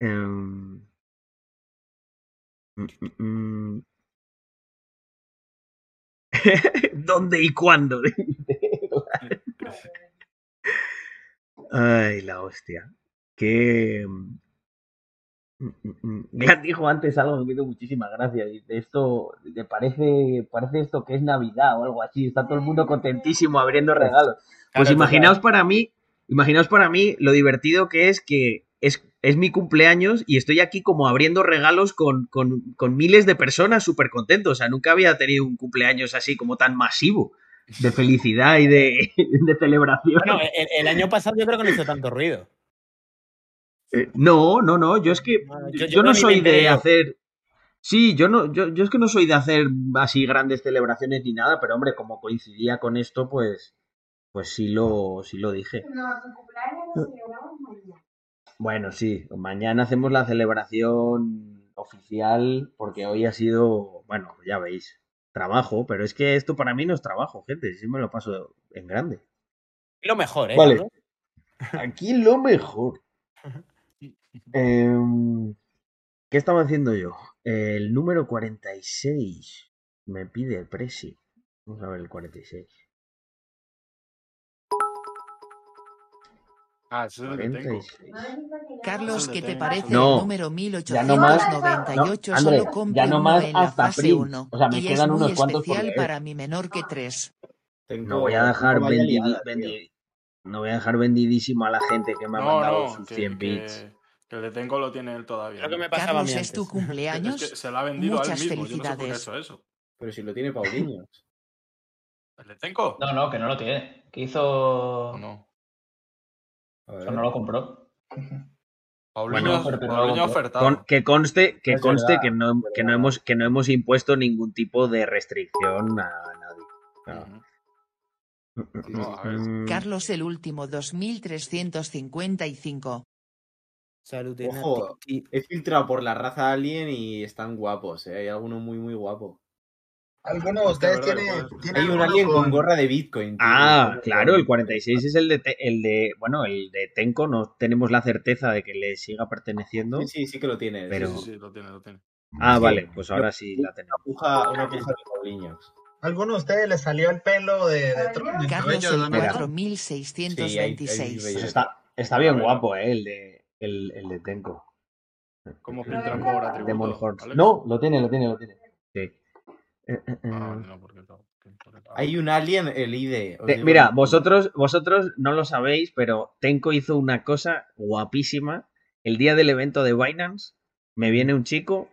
Em, mm, mm, mm. ¿Dónde y cuándo? Ay, la hostia. Que. mm, mm, mm. Glad dijo antes algo que me hizo muchísimas gracias. Esto le parece, parece esto que es Navidad o algo así. Está todo el mundo contentísimo abriendo regalos. Pues Claro, imaginaos para mí, imaginaos para mí lo divertido que es que es, es mi cumpleaños y estoy aquí como abriendo regalos con, con- con miles de personas súper contentos. O sea, nunca había tenido un cumpleaños así como tan masivo de felicidad y de, de celebración. Bueno, el, el año pasado yo creo que no hizo tanto ruido. Eh, No, no, no, yo es que yo- yo, yo no soy de yo. hacer. Sí, yo no, yo, yo es que no soy de hacer así grandes celebraciones ni nada, pero hombre, como coincidía con esto, pues, pues sí lo, sí lo dije. No, tu cumpleaños lo celebramos. Bueno, sí, mañana hacemos la celebración oficial porque hoy ha sido, bueno, ya veis, trabajo, pero es que esto para mí no es trabajo, gente, sí me lo paso en grande. Lo mejor, ¿eh? Vale. Aquí lo mejor. Em, ¿Qué estaba haciendo yo? El número 46 me pide el presi. Vamos a ver el 46. Ah, eso es Tenko. 46. Carlos, ¿qué te parece No, el número ya no más. 1898? No, André, Solo compro ya no en la hasta fase Prince. 1 O sea, me y es quedan muy unos cuantos por especial leer. para mi menor que 3. Tengo, No voy a dejar tengo vaya vendidi- liada, tío. vendi- no voy a dejar vendidísimo a la gente que me ha No, mandado no, sus que, 100 que- bits. que el de Tenko lo tiene él todavía. Creo que me pasaba Carlos, es tu cumpleaños. Es que se la ha vendido a él Muchas mismo. Yo no sé por qué ha felicidades. hecho eso. Pero si lo tiene Paulinho. ¿El de Tenko? No, no, que no lo tiene. Que hizo. ¿O no? O sea, no lo compró. Ha lo- ofertado. Con- que conste, que Es conste verdad, que, no, que, no hemos, que no hemos impuesto ningún tipo de restricción a nadie. No, a Carlos, el último 2355. Salud, Ojo, he filtrado por la raza alien y están guapos, ¿eh? Hay alguno muy, muy guapo. ¿Alguno de ustedes tiene, tiene Hay un alien con con- gorra de Bitcoin. tío. Ah, ¿Cómo claro, el 46 es el de, el de, bueno, el de Tenko, no tenemos la certeza de que le siga perteneciendo. Sí, sí, sí que lo tiene. Pero- Sí, sí, sí, lo tiene, lo tiene. Ah, Sí. vale, pues ahora sí la tenemos. Una puja, una puja de Paulinho. ¿Alguno de ustedes le salió el pelo de, de, Tron- Carlos, el Donald Mira. Trump? 4626. Sí, hay- hay- Pues está, está bien guapo, eh, el de, el, el de Tenko. ¿Cócómo filtran por atributos? Demon Horns. Alex? No, lo tiene, lo tiene, lo tiene. Eh, eh, eh. Ah, no, porque no, porque- Hay un alien, el Te- digo mira, yo. vosotros, vosotros no lo sabéis, pero Tenko hizo una cosa guapísima. El día del evento de Binance me viene un chico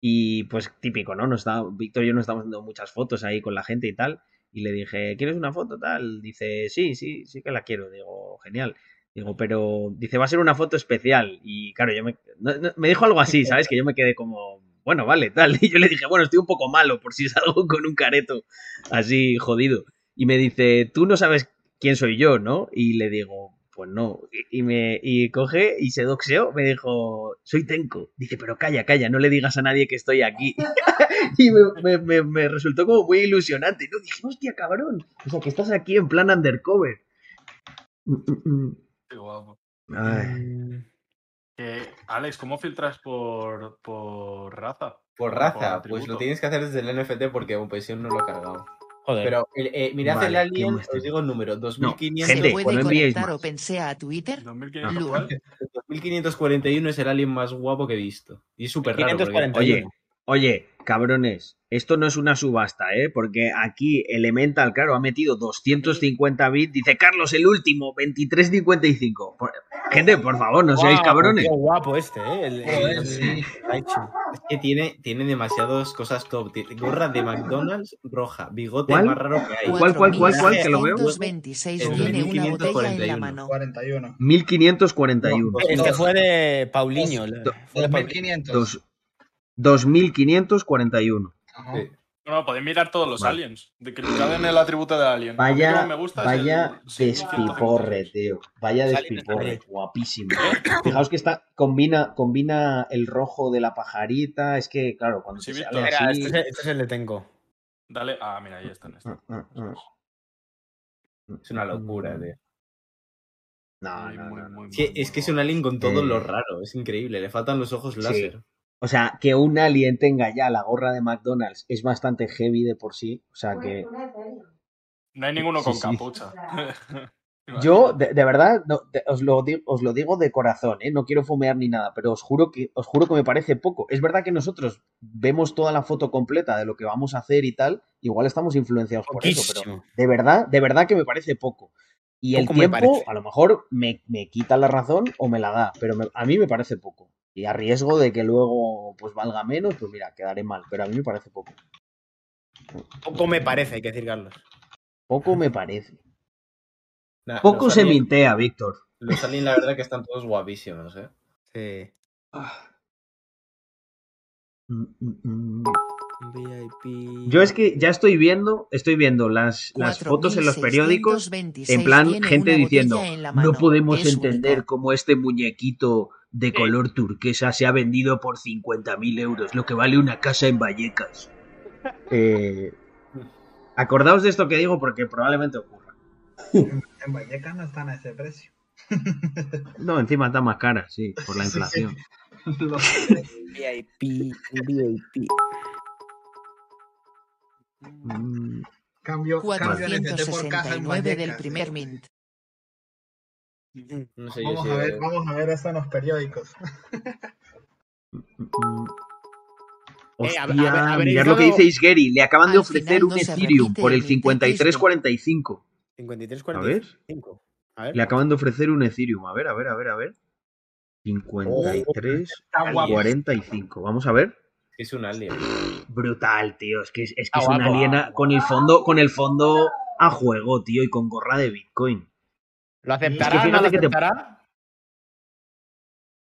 y pues típico, ¿no? Nos está, Víctor y yo nos estamos dando muchas fotos ahí con la gente y tal. Y le dije, ¿quieres una foto tal? Dice, sí, sí, sí que la quiero. Digo, genial. Digo, pero dice, va a ser una foto especial. Y claro, yo me, no- no- me dijo algo así, ¿sabes? Que yo me quedé como, bueno, vale, tal. Y yo le dije, bueno, estoy un poco malo por si salgo con un careto así jodido. Y me dice, tú no sabes quién soy yo, ¿no? Y le digo, pues no. Y, y me y coge y se doxeó, me dijo, soy Tenko. Dice, pero calla, calla, no le digas a nadie que estoy aquí. y me, me- me- me resultó como muy ilusionante. No, dije, hostia, cabrón. O sea, que estás aquí en plan undercover. Mm, mm, mm. Qué guapo. Ay. Que, Alex, ¿cómo filtras por, por raza? Por Por raza, pues lo tienes que hacer desde el NFT porque Opension no lo he cargado. Joder. Pero el- eh, mirad Vale, el ¿qué alien, os digo el número, ¿Se2500, gente, puede pues no enviéis conectar más. OpenSea a Twitter? 2500 Lu- ¿cuál? 2541 es el alien más guapo que he visto. Y es súper raro. porque- 541. Oye, Oye, cabrones, esto no es una subasta, ¿eh? Porque aquí Elemental, claro, ha metido 250 bits. Dice Carlos, el último, 23.55. Por- Gente, por favor, no seáis cabrones. Qué guapo este, ¿eh? El- el- el- sí. Es que tiene, tiene demasiadas cosas top. Gorra de McDonald's roja, bigote ¿Cuál? más raro que hay. ¿Cuál, cuál, cuál, cuál? Que lo veo. 4.626 El tiene una botella en la 1541. mano. 41. 1541. Este fue de Paulinho. Dos- Fue de Paulinho. 2500. Dos- 2541. Ajá. Sí. No, no, podéis mirar todos los Vale. aliens. De que le caben el atributo de alien. Vaya, me gusta vaya el 6153. despiporre, tío. Vaya despiporre. de Guapísimo. Fijaos que está, combina, combina el rojo de la pajarita. Es que, claro, cuando Sí, Víctor. sale Mira, así. este, es- este es el de Tenko. Dale. Ah, mira, ahí están. están. Ah, ah, ah. Es una locura, tío. No, Muy, no, muy, no, no. muy, Sí, muy, es que es un alien con todo Eh. lo raro. Es increíble. Le faltan los ojos láser. O sea, que un alien tenga ya la gorra de McDonald's es bastante heavy de por sí. O sea que. No hay ninguno con sí. capucha. Yo, de, de verdad, no, de- os, lo digo, os lo digo de corazón, ¿eh? no quiero fomear ni nada, pero os juro, que, os juro que me parece poco. Es verdad que nosotros vemos toda la foto completa de lo que vamos a hacer y tal, igual estamos influenciados por eso, pero de verdad, de verdad que me parece poco. Y el Poco tiempo, a lo mejor me, me quita la razón o me la da, pero me- a mí me parece poco. Y a riesgo de que luego pues valga menos, pues mira, quedaré mal, pero a mí me parece poco. Poco me parece, hay que decir, Carlos. Poco me parece. Nah, Poco se alien- mintea, Víctor. Los aliens, la verdad, que están todos guapísimos, ¿eh? Sí. Mm, mm, mm. VIP. Yo es que ya estoy viendo, estoy viendo las, las fotos en los periódicos, en plan gente diciendo, botella en la no podemos Es entender único". cómo este muñequito de color turquesa se ha vendido por 50.000 euros, lo que vale una casa en Vallecas. Eh, acordaos de esto que digo porque probablemente ocurra. En Vallecas no están a ese precio. No, encima está más cara, sí, por la Sí, sí. inflación. VIP, VIP. Mm, Cambio, cambio NFT por caja en 469 del primer mint. No sé yo Vamos a ver, vamos a ver eso en los periódicos. Eh, a ver- Hostia, a ver- mirad lo que dice Isgeri, le acaban de ofrecer final un Ethereum por el el Mint 5345. 53, A ver. 45. A ver. Le acaban de ofrecer un Ethereum. A ver, a ver, a ver, a ver. 53, Está guapo. 45. Vamos a ver. Es un alien. Brutal, tío. Es que es, es, que es una guapo. aliena con el fondo, con el fondo a juego, tío, y con gorra de Bitcoin. ¿Lo Es que aceptará? ¿No lo te- aceptará?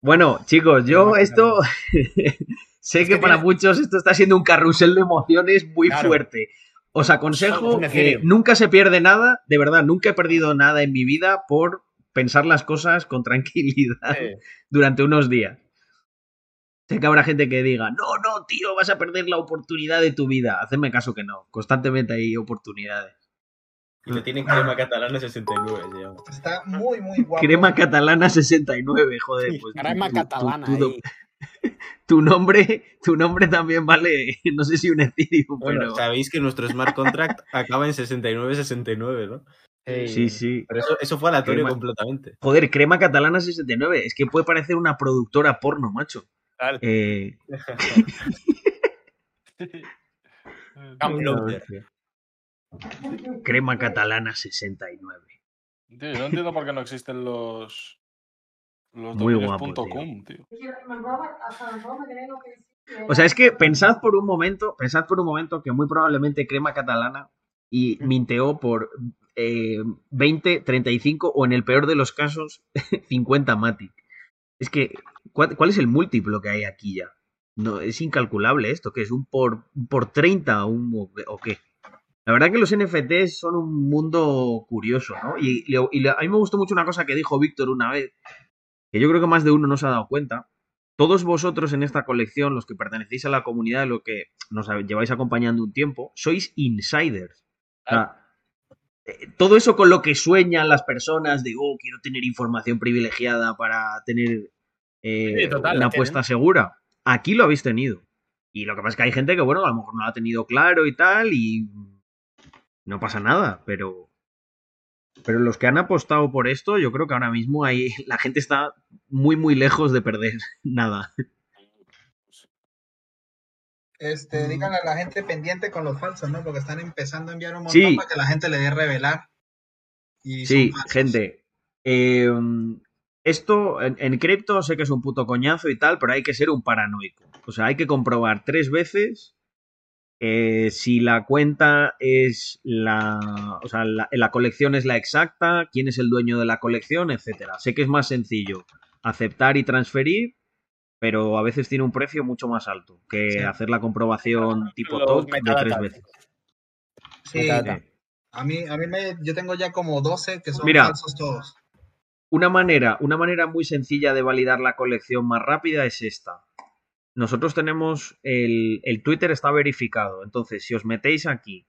Bueno, chicos, yo esto sé Es que que para tiene- muchos esto está siendo un carrusel de emociones muy Claro. fuerte. Os aconsejo que nunca se pierde nada, de verdad, nunca he perdido nada en mi vida por pensar las cosas con tranquilidad Sí. durante unos días. Sé que habrá gente que diga, no, no, tío, vas a perder la oportunidad de tu vida. Hacedme caso que no, constantemente hay oportunidades. Y lo tienen crema catalana 69, se llama. Está muy, muy guapo. Crema catalana 69, joder. Sí, Pues, Crema tu- catalana. tu- nombre, tu nombre también vale, no sé si un Ethereum, Bueno, pero sabéis que nuestro smart contract acaba en 69-69, ¿no? sí, sí. Pero eso, eso fue aleatorio Crema- completamente. Joder, Crema Catalana 69, es que puede parecer una productora porno, macho. Tal. Eh, Camp Loader. Crema Catalana 69. Tío, yo no entiendo por qué no existen los. Los Muy guapo, punto tío. com, decís. O sea, es que pensad por un momento, pensad por un momento que muy probablemente Crema Catalana y minteó por eh, 20, 35 o en el peor de los casos 50 Matic. Es que, ¿cuál, cuál es el múltiplo que hay aquí ya? No, es incalculable esto, que es un por, un por 30 un, o, o qué. La verdad que los NFTs son un mundo curioso, ¿no? Y, y- y a mí me gustó mucho una cosa que dijo Víctor una vez, que yo creo que más de uno no se ha dado cuenta. Todos vosotros en esta colección, los que pertenecéis a la comunidad, lo que nos lleváis acompañando un tiempo, sois insiders. O sea, eh, todo eso con lo que sueñan las personas de, oh, quiero tener información privilegiada para tener eh, Sí, total, una apuesta tienen. segura. Aquí lo habéis tenido. Y lo que pasa es que hay gente que, bueno, a lo mejor no lo ha tenido claro y tal, y no pasa nada, pero. Pero los que han apostado por esto, yo creo que ahora mismo hay, la gente está muy, muy lejos de perder nada. este, díganle a la gente pendiente con los falsos, ¿no? Porque están empezando a enviar un montón Sí. para que la gente le dé revelar. Y Sí, gente. eh, esto en, en cripto sé que es un puto coñazo y tal, pero hay que ser un paranoico. O sea, hay que comprobar tres veces eh, si la cuenta es la. O sea, la, la colección es la exacta, quién es el dueño de la colección, etcétera. Sé que es más sencillo aceptar y transferir, pero a veces tiene un precio mucho más alto que Sí. hacer la comprobación tipo TOC de tres veces. Sí, a mí, a mí me, yo tengo ya como 12 que son Mira. falsos todos. Una manera, una manera muy sencilla de validar la colección más rápida es esta. Nosotros tenemos el, el Twitter está verificado. Entonces, si os metéis aquí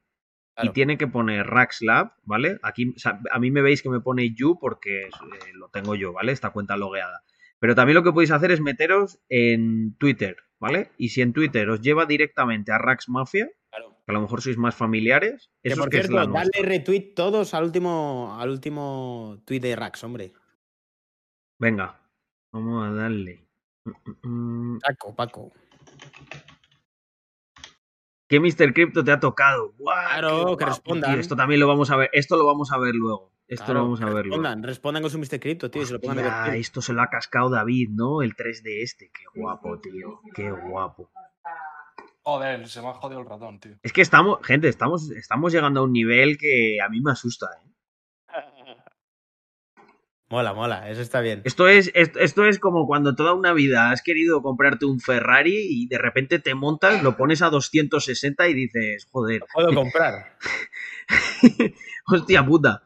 y tiene que poner Raxlab, ¿vale? Aquí, o sea, a mí me veis que me pone you porque eh, lo tengo yo, ¿vale? Esta cuenta logueada. Pero también lo que podéis hacer es meteros en Twitter, ¿vale? Y si en Twitter os lleva directamente a Rax Mafia, que a lo mejor sois más familiares, Que eso por es que es cierto, la dale retweet todos al último, al último tweet de Rax, hombre. Venga, vamos a darle. Paco, Paco. ¿Qué Mr. Crypto te ha tocado? ¡Guau, Claro, qué que respondan. tío! Esto también lo vamos a ver. Esto lo vamos a ver luego. Esto Claro, lo vamos a ver luego. respondan, respondan con su Mr. Crypto, tío, y se lo pongan a Hostia, divertir. esto se lo ha cascado David, ¿no? El 3 de este. Qué guapo, tío. Qué guapo. Joder, se me ha jodido el ratón, tío. Es que estamos, gente, estamos, estamos llegando a un nivel que a mí me asusta, ¿eh? Mola, mola, eso está bien. Esto es, esto, esto es como cuando toda una vida has querido comprarte un Ferrari y de repente te montas, lo pones a 260 y dices, joder, Puedo comprar. hostia puta.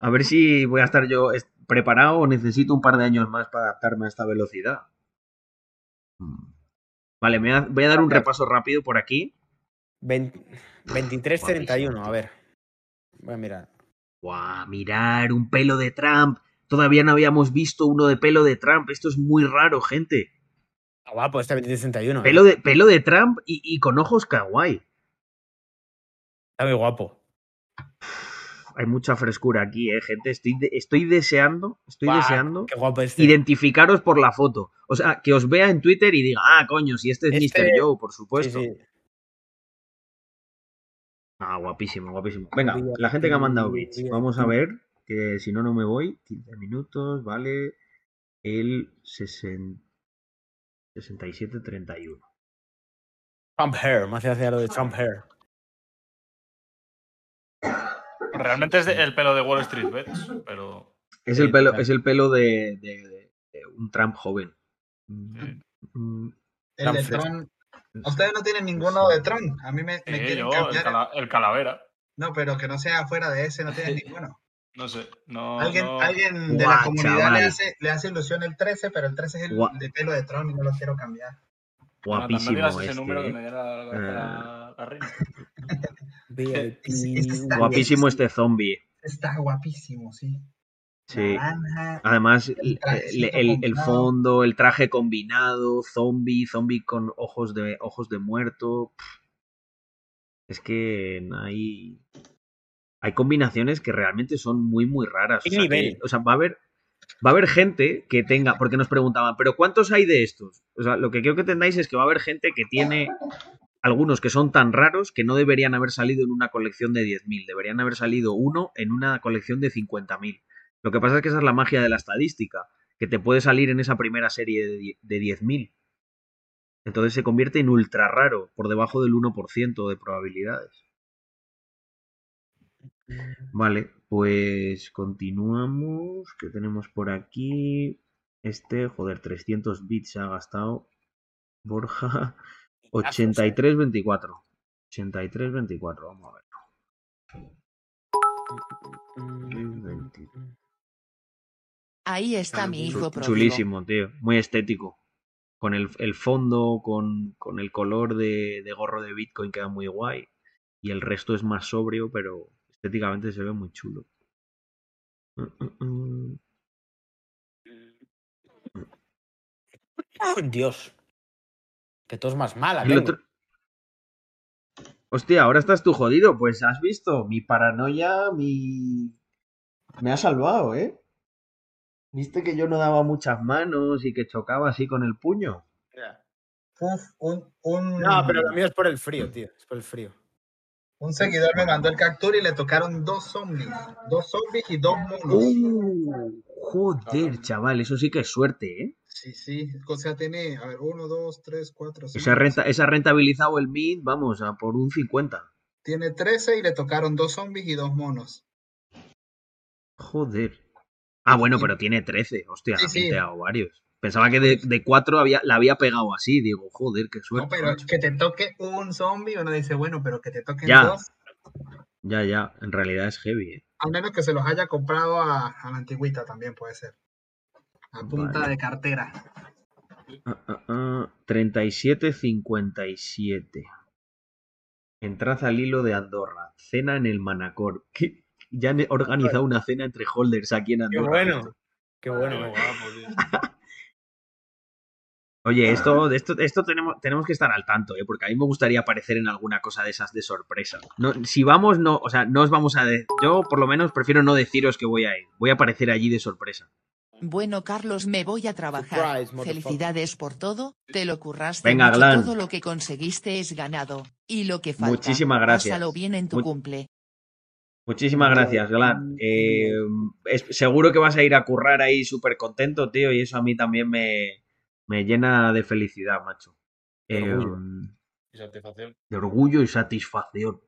A ver si voy a estar yo preparado o necesito un par de años más para adaptarme a esta velocidad. Mm. Vale, me voy a- voy a dar un repaso rápido por aquí. 23.31, a ver. Voy a mirar. Guau, mirar, un pelo de Trump. Todavía no habíamos visto uno de pelo de Trump. Esto es muy raro, gente. Ah, guapo, este 23.31. Pelo de, pelo de Trump y, y con ojos kawaii. Está muy guapo. Hay mucha frescura aquí, eh, gente. Estoy, de- estoy deseando, estoy Buah, deseando este. identificaros por la foto. O sea, que os vea en Twitter y diga, ah, coño, si este es Este- Mr. Joe, por supuesto. Sí, sí. Ah, guapísimo, guapísimo. Venga, la gente que ha mandado bits. Vamos a ver, que si no, no me voy. 15 minutos, vale. El 60 67-31. Trump hair, me hace hacia lo de Trump hair. Realmente es el pelo de Wall Street Bets, pero. Es el pelo, es el pelo de, de- de- de un Trump joven. Mm, El de fresco. Ustedes no tienen ninguno de Tron. A mí me, me quieren yo, el, cambiar. cala- el calavera. No, pero que no sea fuera de ese, no tienen ninguno. No sé. No, Alguien, no- alguien de Guau, la comunidad le hace, le hace ilusión el 13, pero el 13 es el Guau. de pelo de Tron y no lo quiero cambiar. Jonathan, no Guapísimo digas ese este. número que eh. me diera la, la, la-. VIP. Guapísimo bien, este zombie. Está guapísimo, sí. Sí. Naranja. Además, El combinado. fondo, el traje combinado, zombie, zombie con ojos de, ojos de muerto. Es que hay, hay combinaciones que realmente son muy, muy raras. ¿Qué O sea, que- nivel? o sea, va a haber, va a haber gente que tenga, porque nos preguntaban, ¿pero cuántos hay de estos? O sea, lo que quiero que entendáis es que va a haber gente que tiene algunos que son tan raros que no deberían haber salido en una colección de 10.000, deberían haber salido uno en una colección de 50.000. Lo que pasa es que esa es la magia de la estadística, que te puede salir en esa primera serie de de 10.000. Entonces se convierte en ultra raro, por debajo del 1% de probabilidades. Vale, pues continuamos. ¿Qué tenemos por aquí? Este, joder, 300 bits se ha gastado. Borja, 83-24. 83-24, vamos a ver. 20. Ahí está mi hijo pródigo. Chulísimo, tío. Muy estético. Con el, el fondo, con, con el color de, de gorro de Bitcoin queda muy guay. Y el resto es más sobrio, pero estéticamente se ve muy chulo. Mm. Dios. Que tos más mala, otro- Hostia, ahora estás tú jodido. Pues has visto, mi paranoia, mi... Me ha salvado, ¿eh? ¿Viste que yo no daba muchas manos y que chocaba así con el puño? Uf, un, un, No, pero lo mío es por el frío, tío. Es por el frío. un seguidor me mandó el capture y le tocaron dos zombies. Dos zombies y dos monos. Uh, joder, chaval, eso sí que es suerte, ¿eh? Sí, sí. O sea, tiene, a ver, uno, dos, tres, cuatro, cinco. Esa, renta, esa ha rentabilizado el mid, vamos, a por un 50. Tiene 13 y le tocaron dos zombies y dos monos. Joder. Ah, bueno, pero tiene 13. Hostia, Sí, ha sí. varios. Pensaba que de, de 4 había, la había pegado así. Digo, joder, qué No, suerte. pero macho. que te toque un zombie, uno dice, bueno, pero que te toquen Ya. dos, Ya, ya, en realidad es heavy, ¿eh? al menos que se los haya comprado a, a la antigüita también puede ser. A punta Vale. de cartera. Ah, ah, ah, 37-57. Entrad al hilo de Andorra. Cena en el Manacor. ¿Qué? Ya han organizado una cena entre holders aquí en Qué Andorra. bueno. Qué bueno. Qué eh. guapo, tío. Oye, esto, de esto, de esto tenemos, tenemos que estar al tanto, ¿eh? porque a mí me gustaría aparecer en alguna cosa de esas de sorpresa. No, si vamos, no, o sea, no os vamos a... de- yo por lo menos prefiero no deciros que voy a ir. Voy a aparecer allí de sorpresa. Bueno, Carlos, me voy a trabajar. Surprise. Felicidades por todo. Te lo curraste Venga, mucho. Glan. Todo lo que conseguiste es ganado. Y lo que falta. Muchísimas gracias. Pásalo bien en tu Mu- cumple. Muchísimas gracias, Glan. Eh, es- seguro que vas a ir a currar ahí súper contento, tío, y eso a mí también me, me llena de felicidad, macho. De Eh, orgullo. Y satisfacción. de orgullo y satisfacción.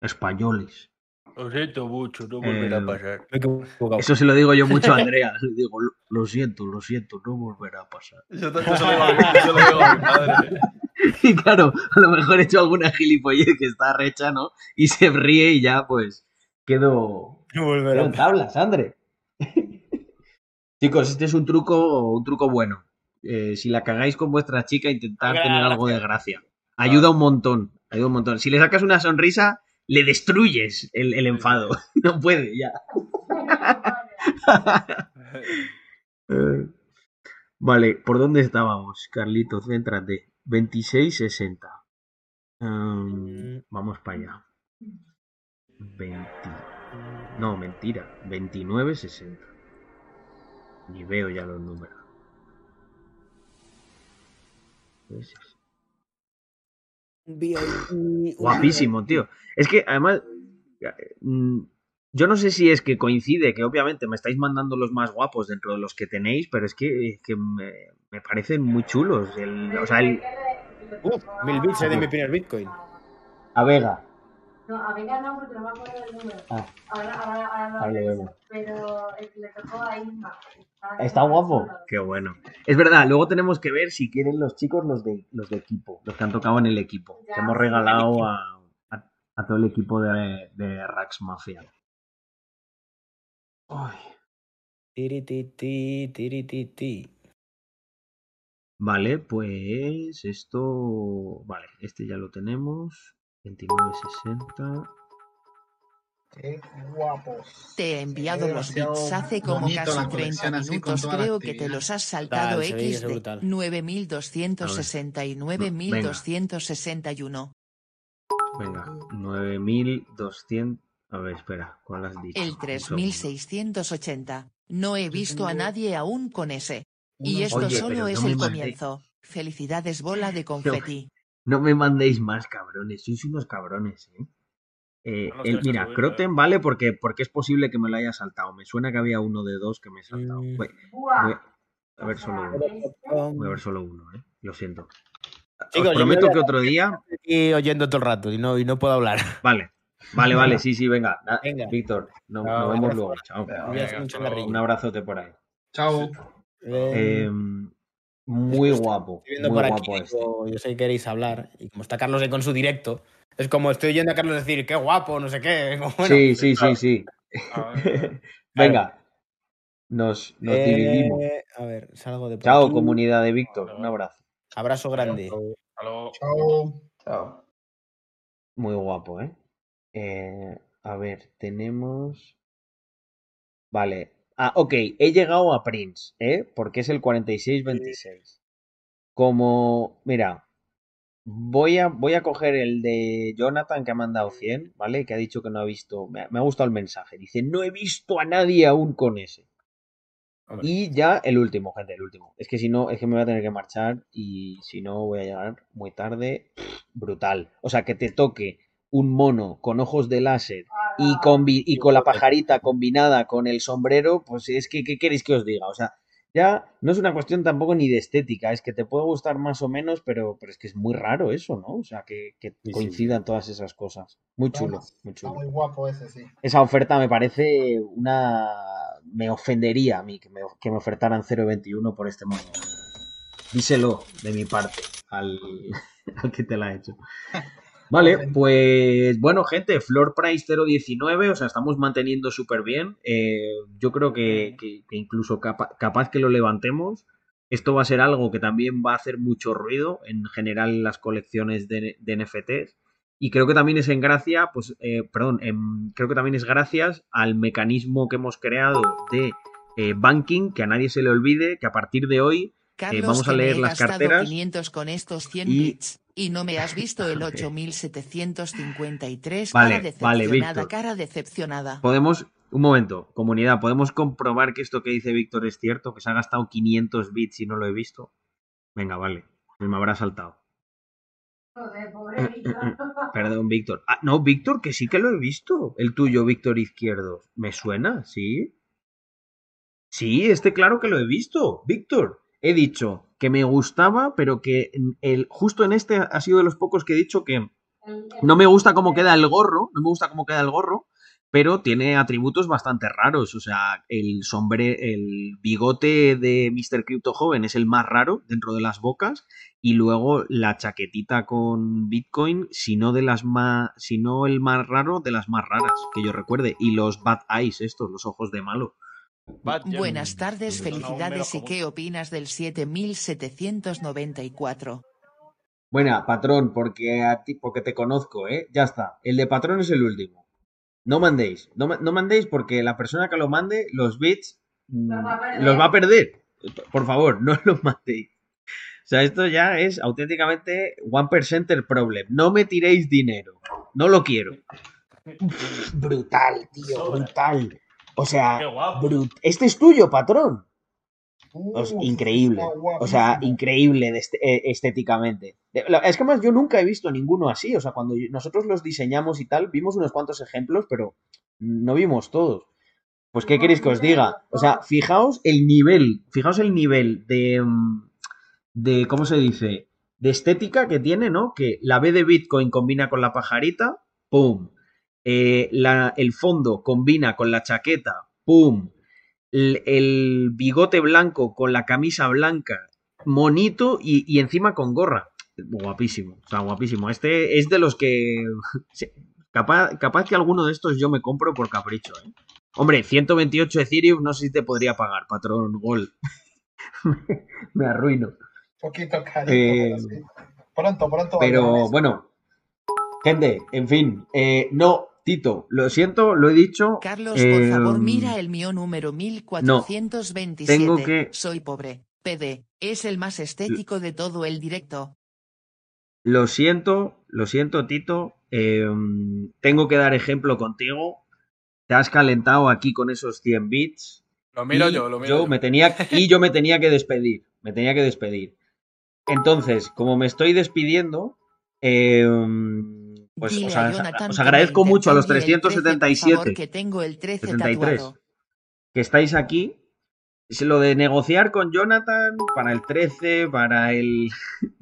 Españoles. Lo siento mucho, no volverá a pasar. He equivocado. Eso se lo digo yo mucho a Andrea. Le digo, lo, lo siento, lo siento, no volverá a pasar. Yo, yo se lo digo a mi padre. Y claro, a lo mejor he hecho alguna gilipollez que está recha, ¿no? Y se ríe y ya, pues, quedo, quedo en tablas, Andre. Chicos, este es un truco, un truco bueno. Eh, si la cagáis con vuestra chica, intentad Haga tener algo de gracia. Ayuda un montón, ayuda un montón. Si le sacas una sonrisa, le destruyes el, el enfado. No puede, ya. Vale, ¿por dónde estábamos, Carlitos? Céntrate. 26-60. Um, vamos para allá. 20. No, mentira. 29-60. Ni veo ya los números. Es- Guapísimo, tío. Es que además. mm, Yo no sé si es que coincide, que obviamente me estáis mandando los más guapos dentro de los que tenéis, pero es que, es que me, me parecen muy chulos. El, o sea, el. Uf, mil bits eh, de mi primer Bitcoin. A Vega. No, a Vega no, porque no me acuerdo del número. Ah. Ahora, ahora, ahora lo Ahora lo vemos. Pero el que le tocó a Isma. Está guapo. Qué bueno. Es verdad, luego tenemos que ver si quieren los chicos los de los de equipo, los que han tocado en el equipo. Que hemos regalado a, a- a todo el equipo de, de Rax Mafia. Ay. Tirititi, tirititi. Vale, pues esto. Vale, este ya lo tenemos. 29.60. Qué guapos. Te he enviado los bits hace como casi la 30 colección así con minutos. Creo que te los has saltado es XD. brutal. 9269.261. Venga, 9.200. A ver, espera, ¿cuál has dicho? El Un segundo. 3680. No he visto a nadie aún con ese. Y esto Oye, solo es no el comienzo. Felicidades, bola de confeti. No me mandéis más cabrones, sois unos cabrones, ¿eh? Eh, No el- mira, Croten vale porque, porque es posible que me lo haya saltado. Me suena que había uno de dos que me he saltado. Mm. Voy, a ver solo uno. Voy a ver solo uno, ¿eh? Lo siento. Chicos, Os prometo que otro día. Y oyendo todo el rato y no, y no puedo hablar. Vale, vale, vale, sí, sí, venga. Venga. Víctor, no- nos vemos luego. Chao. Un abrazote por ahí. Chao. Eh, Eh, muy guapo. estoy viendo Muy por guapo aquí, este. digo, yo sé que queréis hablar. Y como está Carlos ahí con su directo, es como estoy oyendo a Carlos decir, qué guapo, no sé qué. como, bueno, Sí, sí, sí, sí. Venga. Nos, nos eh, dividimos. A ver, salgo de por Chao, aquí. comunidad de Víctor. Un abrazo. Abrazo grande. Chao. Chao. Muy guapo, ¿eh? Eh, A ver, tenemos. Vale. Ah, ok. He llegado a Prince, ¿eh? Porque es el 4626. Como. Mira. Voy a, voy a coger el de Jonathan que ha mandado 100, ¿vale? Que ha dicho que no ha visto. Me ha, me ha gustado el mensaje. Dice: No he visto a nadie aún con ese. Hombre. Y ya el último, gente, el último. Es que si no, es que me voy a tener que marchar y si no voy a llegar muy tarde. Brutal. O sea, que te toque un mono con ojos de láser y con, vi- y con la pajarita combinada con el sombrero, pues es que, ¿qué queréis que os diga? O sea, ya no es una cuestión tampoco ni de estética, es que te puede gustar más o menos, pero, pero es que es muy raro eso, ¿no? O sea, que, que sí. coincidan todas esas cosas. Muy chulo, muy- muy Está chulo. muy guapo ese, sí. Esa oferta me parece una... Me ofendería a mí que me, que me ofertaran 0.21 por este mono. Díselo de mi parte al, al que te la ha hecho. Vale, pues bueno, gente, floor price 0.19, o sea, estamos manteniendo súper bien. Eh, yo creo que, que- que incluso capa- capaz que lo levantemos. Esto va a ser algo que también va a hacer mucho ruido en general en las colecciones de, de NFTs. Y creo que también es en gracia, pues, eh, perdón, em, creo que también es gracias al mecanismo que hemos creado de eh, banking, que a nadie se le olvide, que a partir de hoy eh, Carlos, vamos a leer las carteras. 500 con estos 100 y- bits y no me has visto el 8753 Vale, cara vale, decepcionada, Víctor. cara decepcionada. Podemos, un momento, comunidad, ¿podemos comprobar que esto que dice Víctor es cierto? Que se ha gastado 500 bits y no lo he visto. Venga, vale, pues me habrá saltado. Joder, pobre Víctor. Perdón, Víctor. Ah, no, Víctor, que sí que lo he visto. El tuyo, Víctor Izquierdo. ¿Me suena? ¿Sí? Sí, este claro que lo he visto. Víctor, he dicho que me gustaba, pero que el, justo en este ha sido de los pocos que he dicho que no me gusta cómo queda el gorro, no me gusta cómo queda el gorro, pero tiene atributos bastante raros. O sea, el sombre, el bigote de Mr. Crypto Joven es el más raro dentro de las bocas. Y luego la chaquetita con Bitcoin, si no de las más, si no el más raro, de las más raras, que yo recuerde. Y los bad eyes, estos, los ojos de malo. Buenas tardes, felicidades y qué opinas del 7794. Buena, patrón, porque a ti, porque te conozco, ¿eh? Ya está. El de patrón es el último. No mandéis. No, no mandéis porque la persona que lo mande, los bits, mm, Los va a perder. los va a perder. Por favor, no los mandéis. O sea, esto ya es auténticamente one percenter problem. No me tiréis dinero. No lo quiero. Brutal, tío, brutal. O sea, brut- este es tuyo, patrón. Os- increíble. O sea, increíble estéticamente. Es que más yo nunca he visto ninguno así. O sea, cuando nosotros los diseñamos y tal, vimos unos cuantos ejemplos, pero no vimos todos. Pues, ¿qué queréis que os diga? O sea, fijaos el nivel, fijaos el nivel de, mm, de, ¿cómo se dice? De estética que tiene, ¿no? Que la B de Bitcoin combina con la pajarita, ¡pum! Eh, la- el fondo combina con la chaqueta, ¡pum! El, el bigote blanco con la camisa blanca, monito y, y encima con gorra. Guapísimo, o sea, guapísimo. Este es de los que... Capaz, capaz que alguno de estos yo me compro por capricho, ¿eh? Hombre, 128 Ethereum no sé si te podría pagar, patrón Gol. me arruino. Poquito carito, Eh. Pronto, pronto. Pero bueno, gente, en fin, eh, no, Tito, lo siento, lo he dicho. Carlos, por favor, em, mira el mío número 1427. tengo que- Soy pobre. PD. Es el más estético de todo el directo. Lo siento, lo siento, Tito. eh, tengo que dar ejemplo contigo. Te has calentado aquí con esos 100 bits. Lo miro yo, lo miro yo. Me tenía, y yo me tenía que despedir. Me tenía que despedir. Entonces, como me estoy despidiendo, eh, pues Dile os, a os agradezco mucho a los intercambie el 13, por 377. favor, que tengo el 13 73 tatuado. que estáis aquí. Es lo de negociar con Jonathan para el 13, para el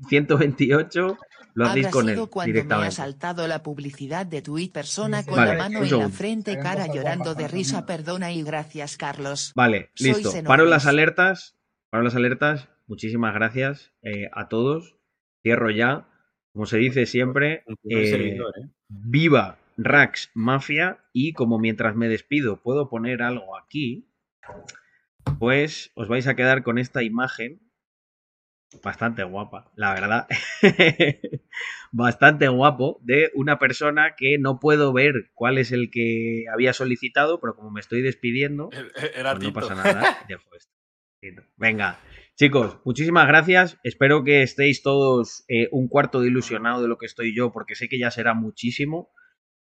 128, lo hacéis con él cuando me ha directamente. saltado la publicidad de tu persona con Vale, la mano en la frente, cara llorando de risa. Perdona y gracias, Carlos. Vale, listo. Paro las alertas. Paro las alertas. Muchísimas gracias eh, a todos. Cierro ya. Como se dice siempre, eh, servidor, ¿eh? viva Rax Mafia. Y como mientras me despido puedo poner algo aquí, pues os vais a quedar con esta imagen bastante guapa, la verdad. bastante guapo de una persona que no puedo ver cuál es el que había solicitado, pero como me estoy despidiendo, Era pues no pasa nada. Dejo esto. Venga, chicos, muchísimas gracias. Espero que estéis todos eh, un cuarto de ilusionado de lo que estoy yo, porque sé que ya será muchísimo.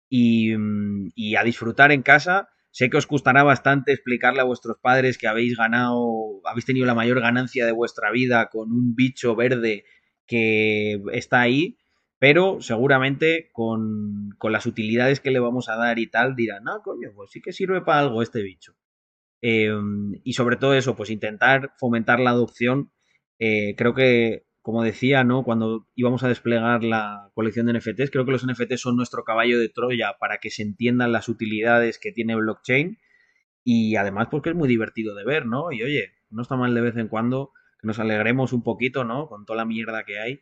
Y, mm, y a disfrutar en casa. sé que os costará bastante explicarle a vuestros padres que habéis ganado, habéis tenido la mayor ganancia de vuestra vida con un bicho verde que está ahí, pero seguramente con, con las utilidades que le vamos a dar y tal dirán, no, coño, pues sí que sirve para algo este bicho. Eh, y sobre todo eso, pues intentar fomentar la adopción. Eh, creo que, como decía, ¿no? Cuando íbamos a desplegar la colección de NFTs, creo que los NFTs son nuestro caballo de Troya para que se entiendan las utilidades que tiene blockchain. Y además, porque es muy divertido de ver, ¿no? Y oye, no está mal de vez en cuando que nos alegremos un poquito, ¿no? Con toda la mierda que hay,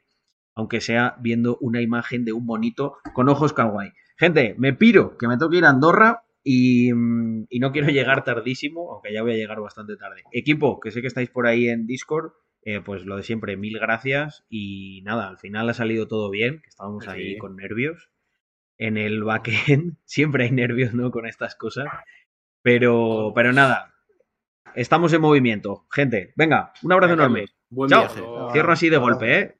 aunque sea viendo una imagen de un bonito con ojos kawaii. Gente, me piro, que me tengo que ir a Andorra y, mm, y no quiero llegar tardísimo, aunque ya voy a llegar bastante tarde. Equipo, que sé que estáis por ahí en Discord, eh, pues lo de siempre, mil gracias y nada, al final ha salido todo bien, que estábamos ahí Sí. con nervios. En el backend siempre hay nervios, ¿no? Con estas cosas. Pero, pero nada, estamos en movimiento. Gente, venga, un abrazo Venga, enorme. Buen Chao. viaje. Cierro así de golpe, ¿eh?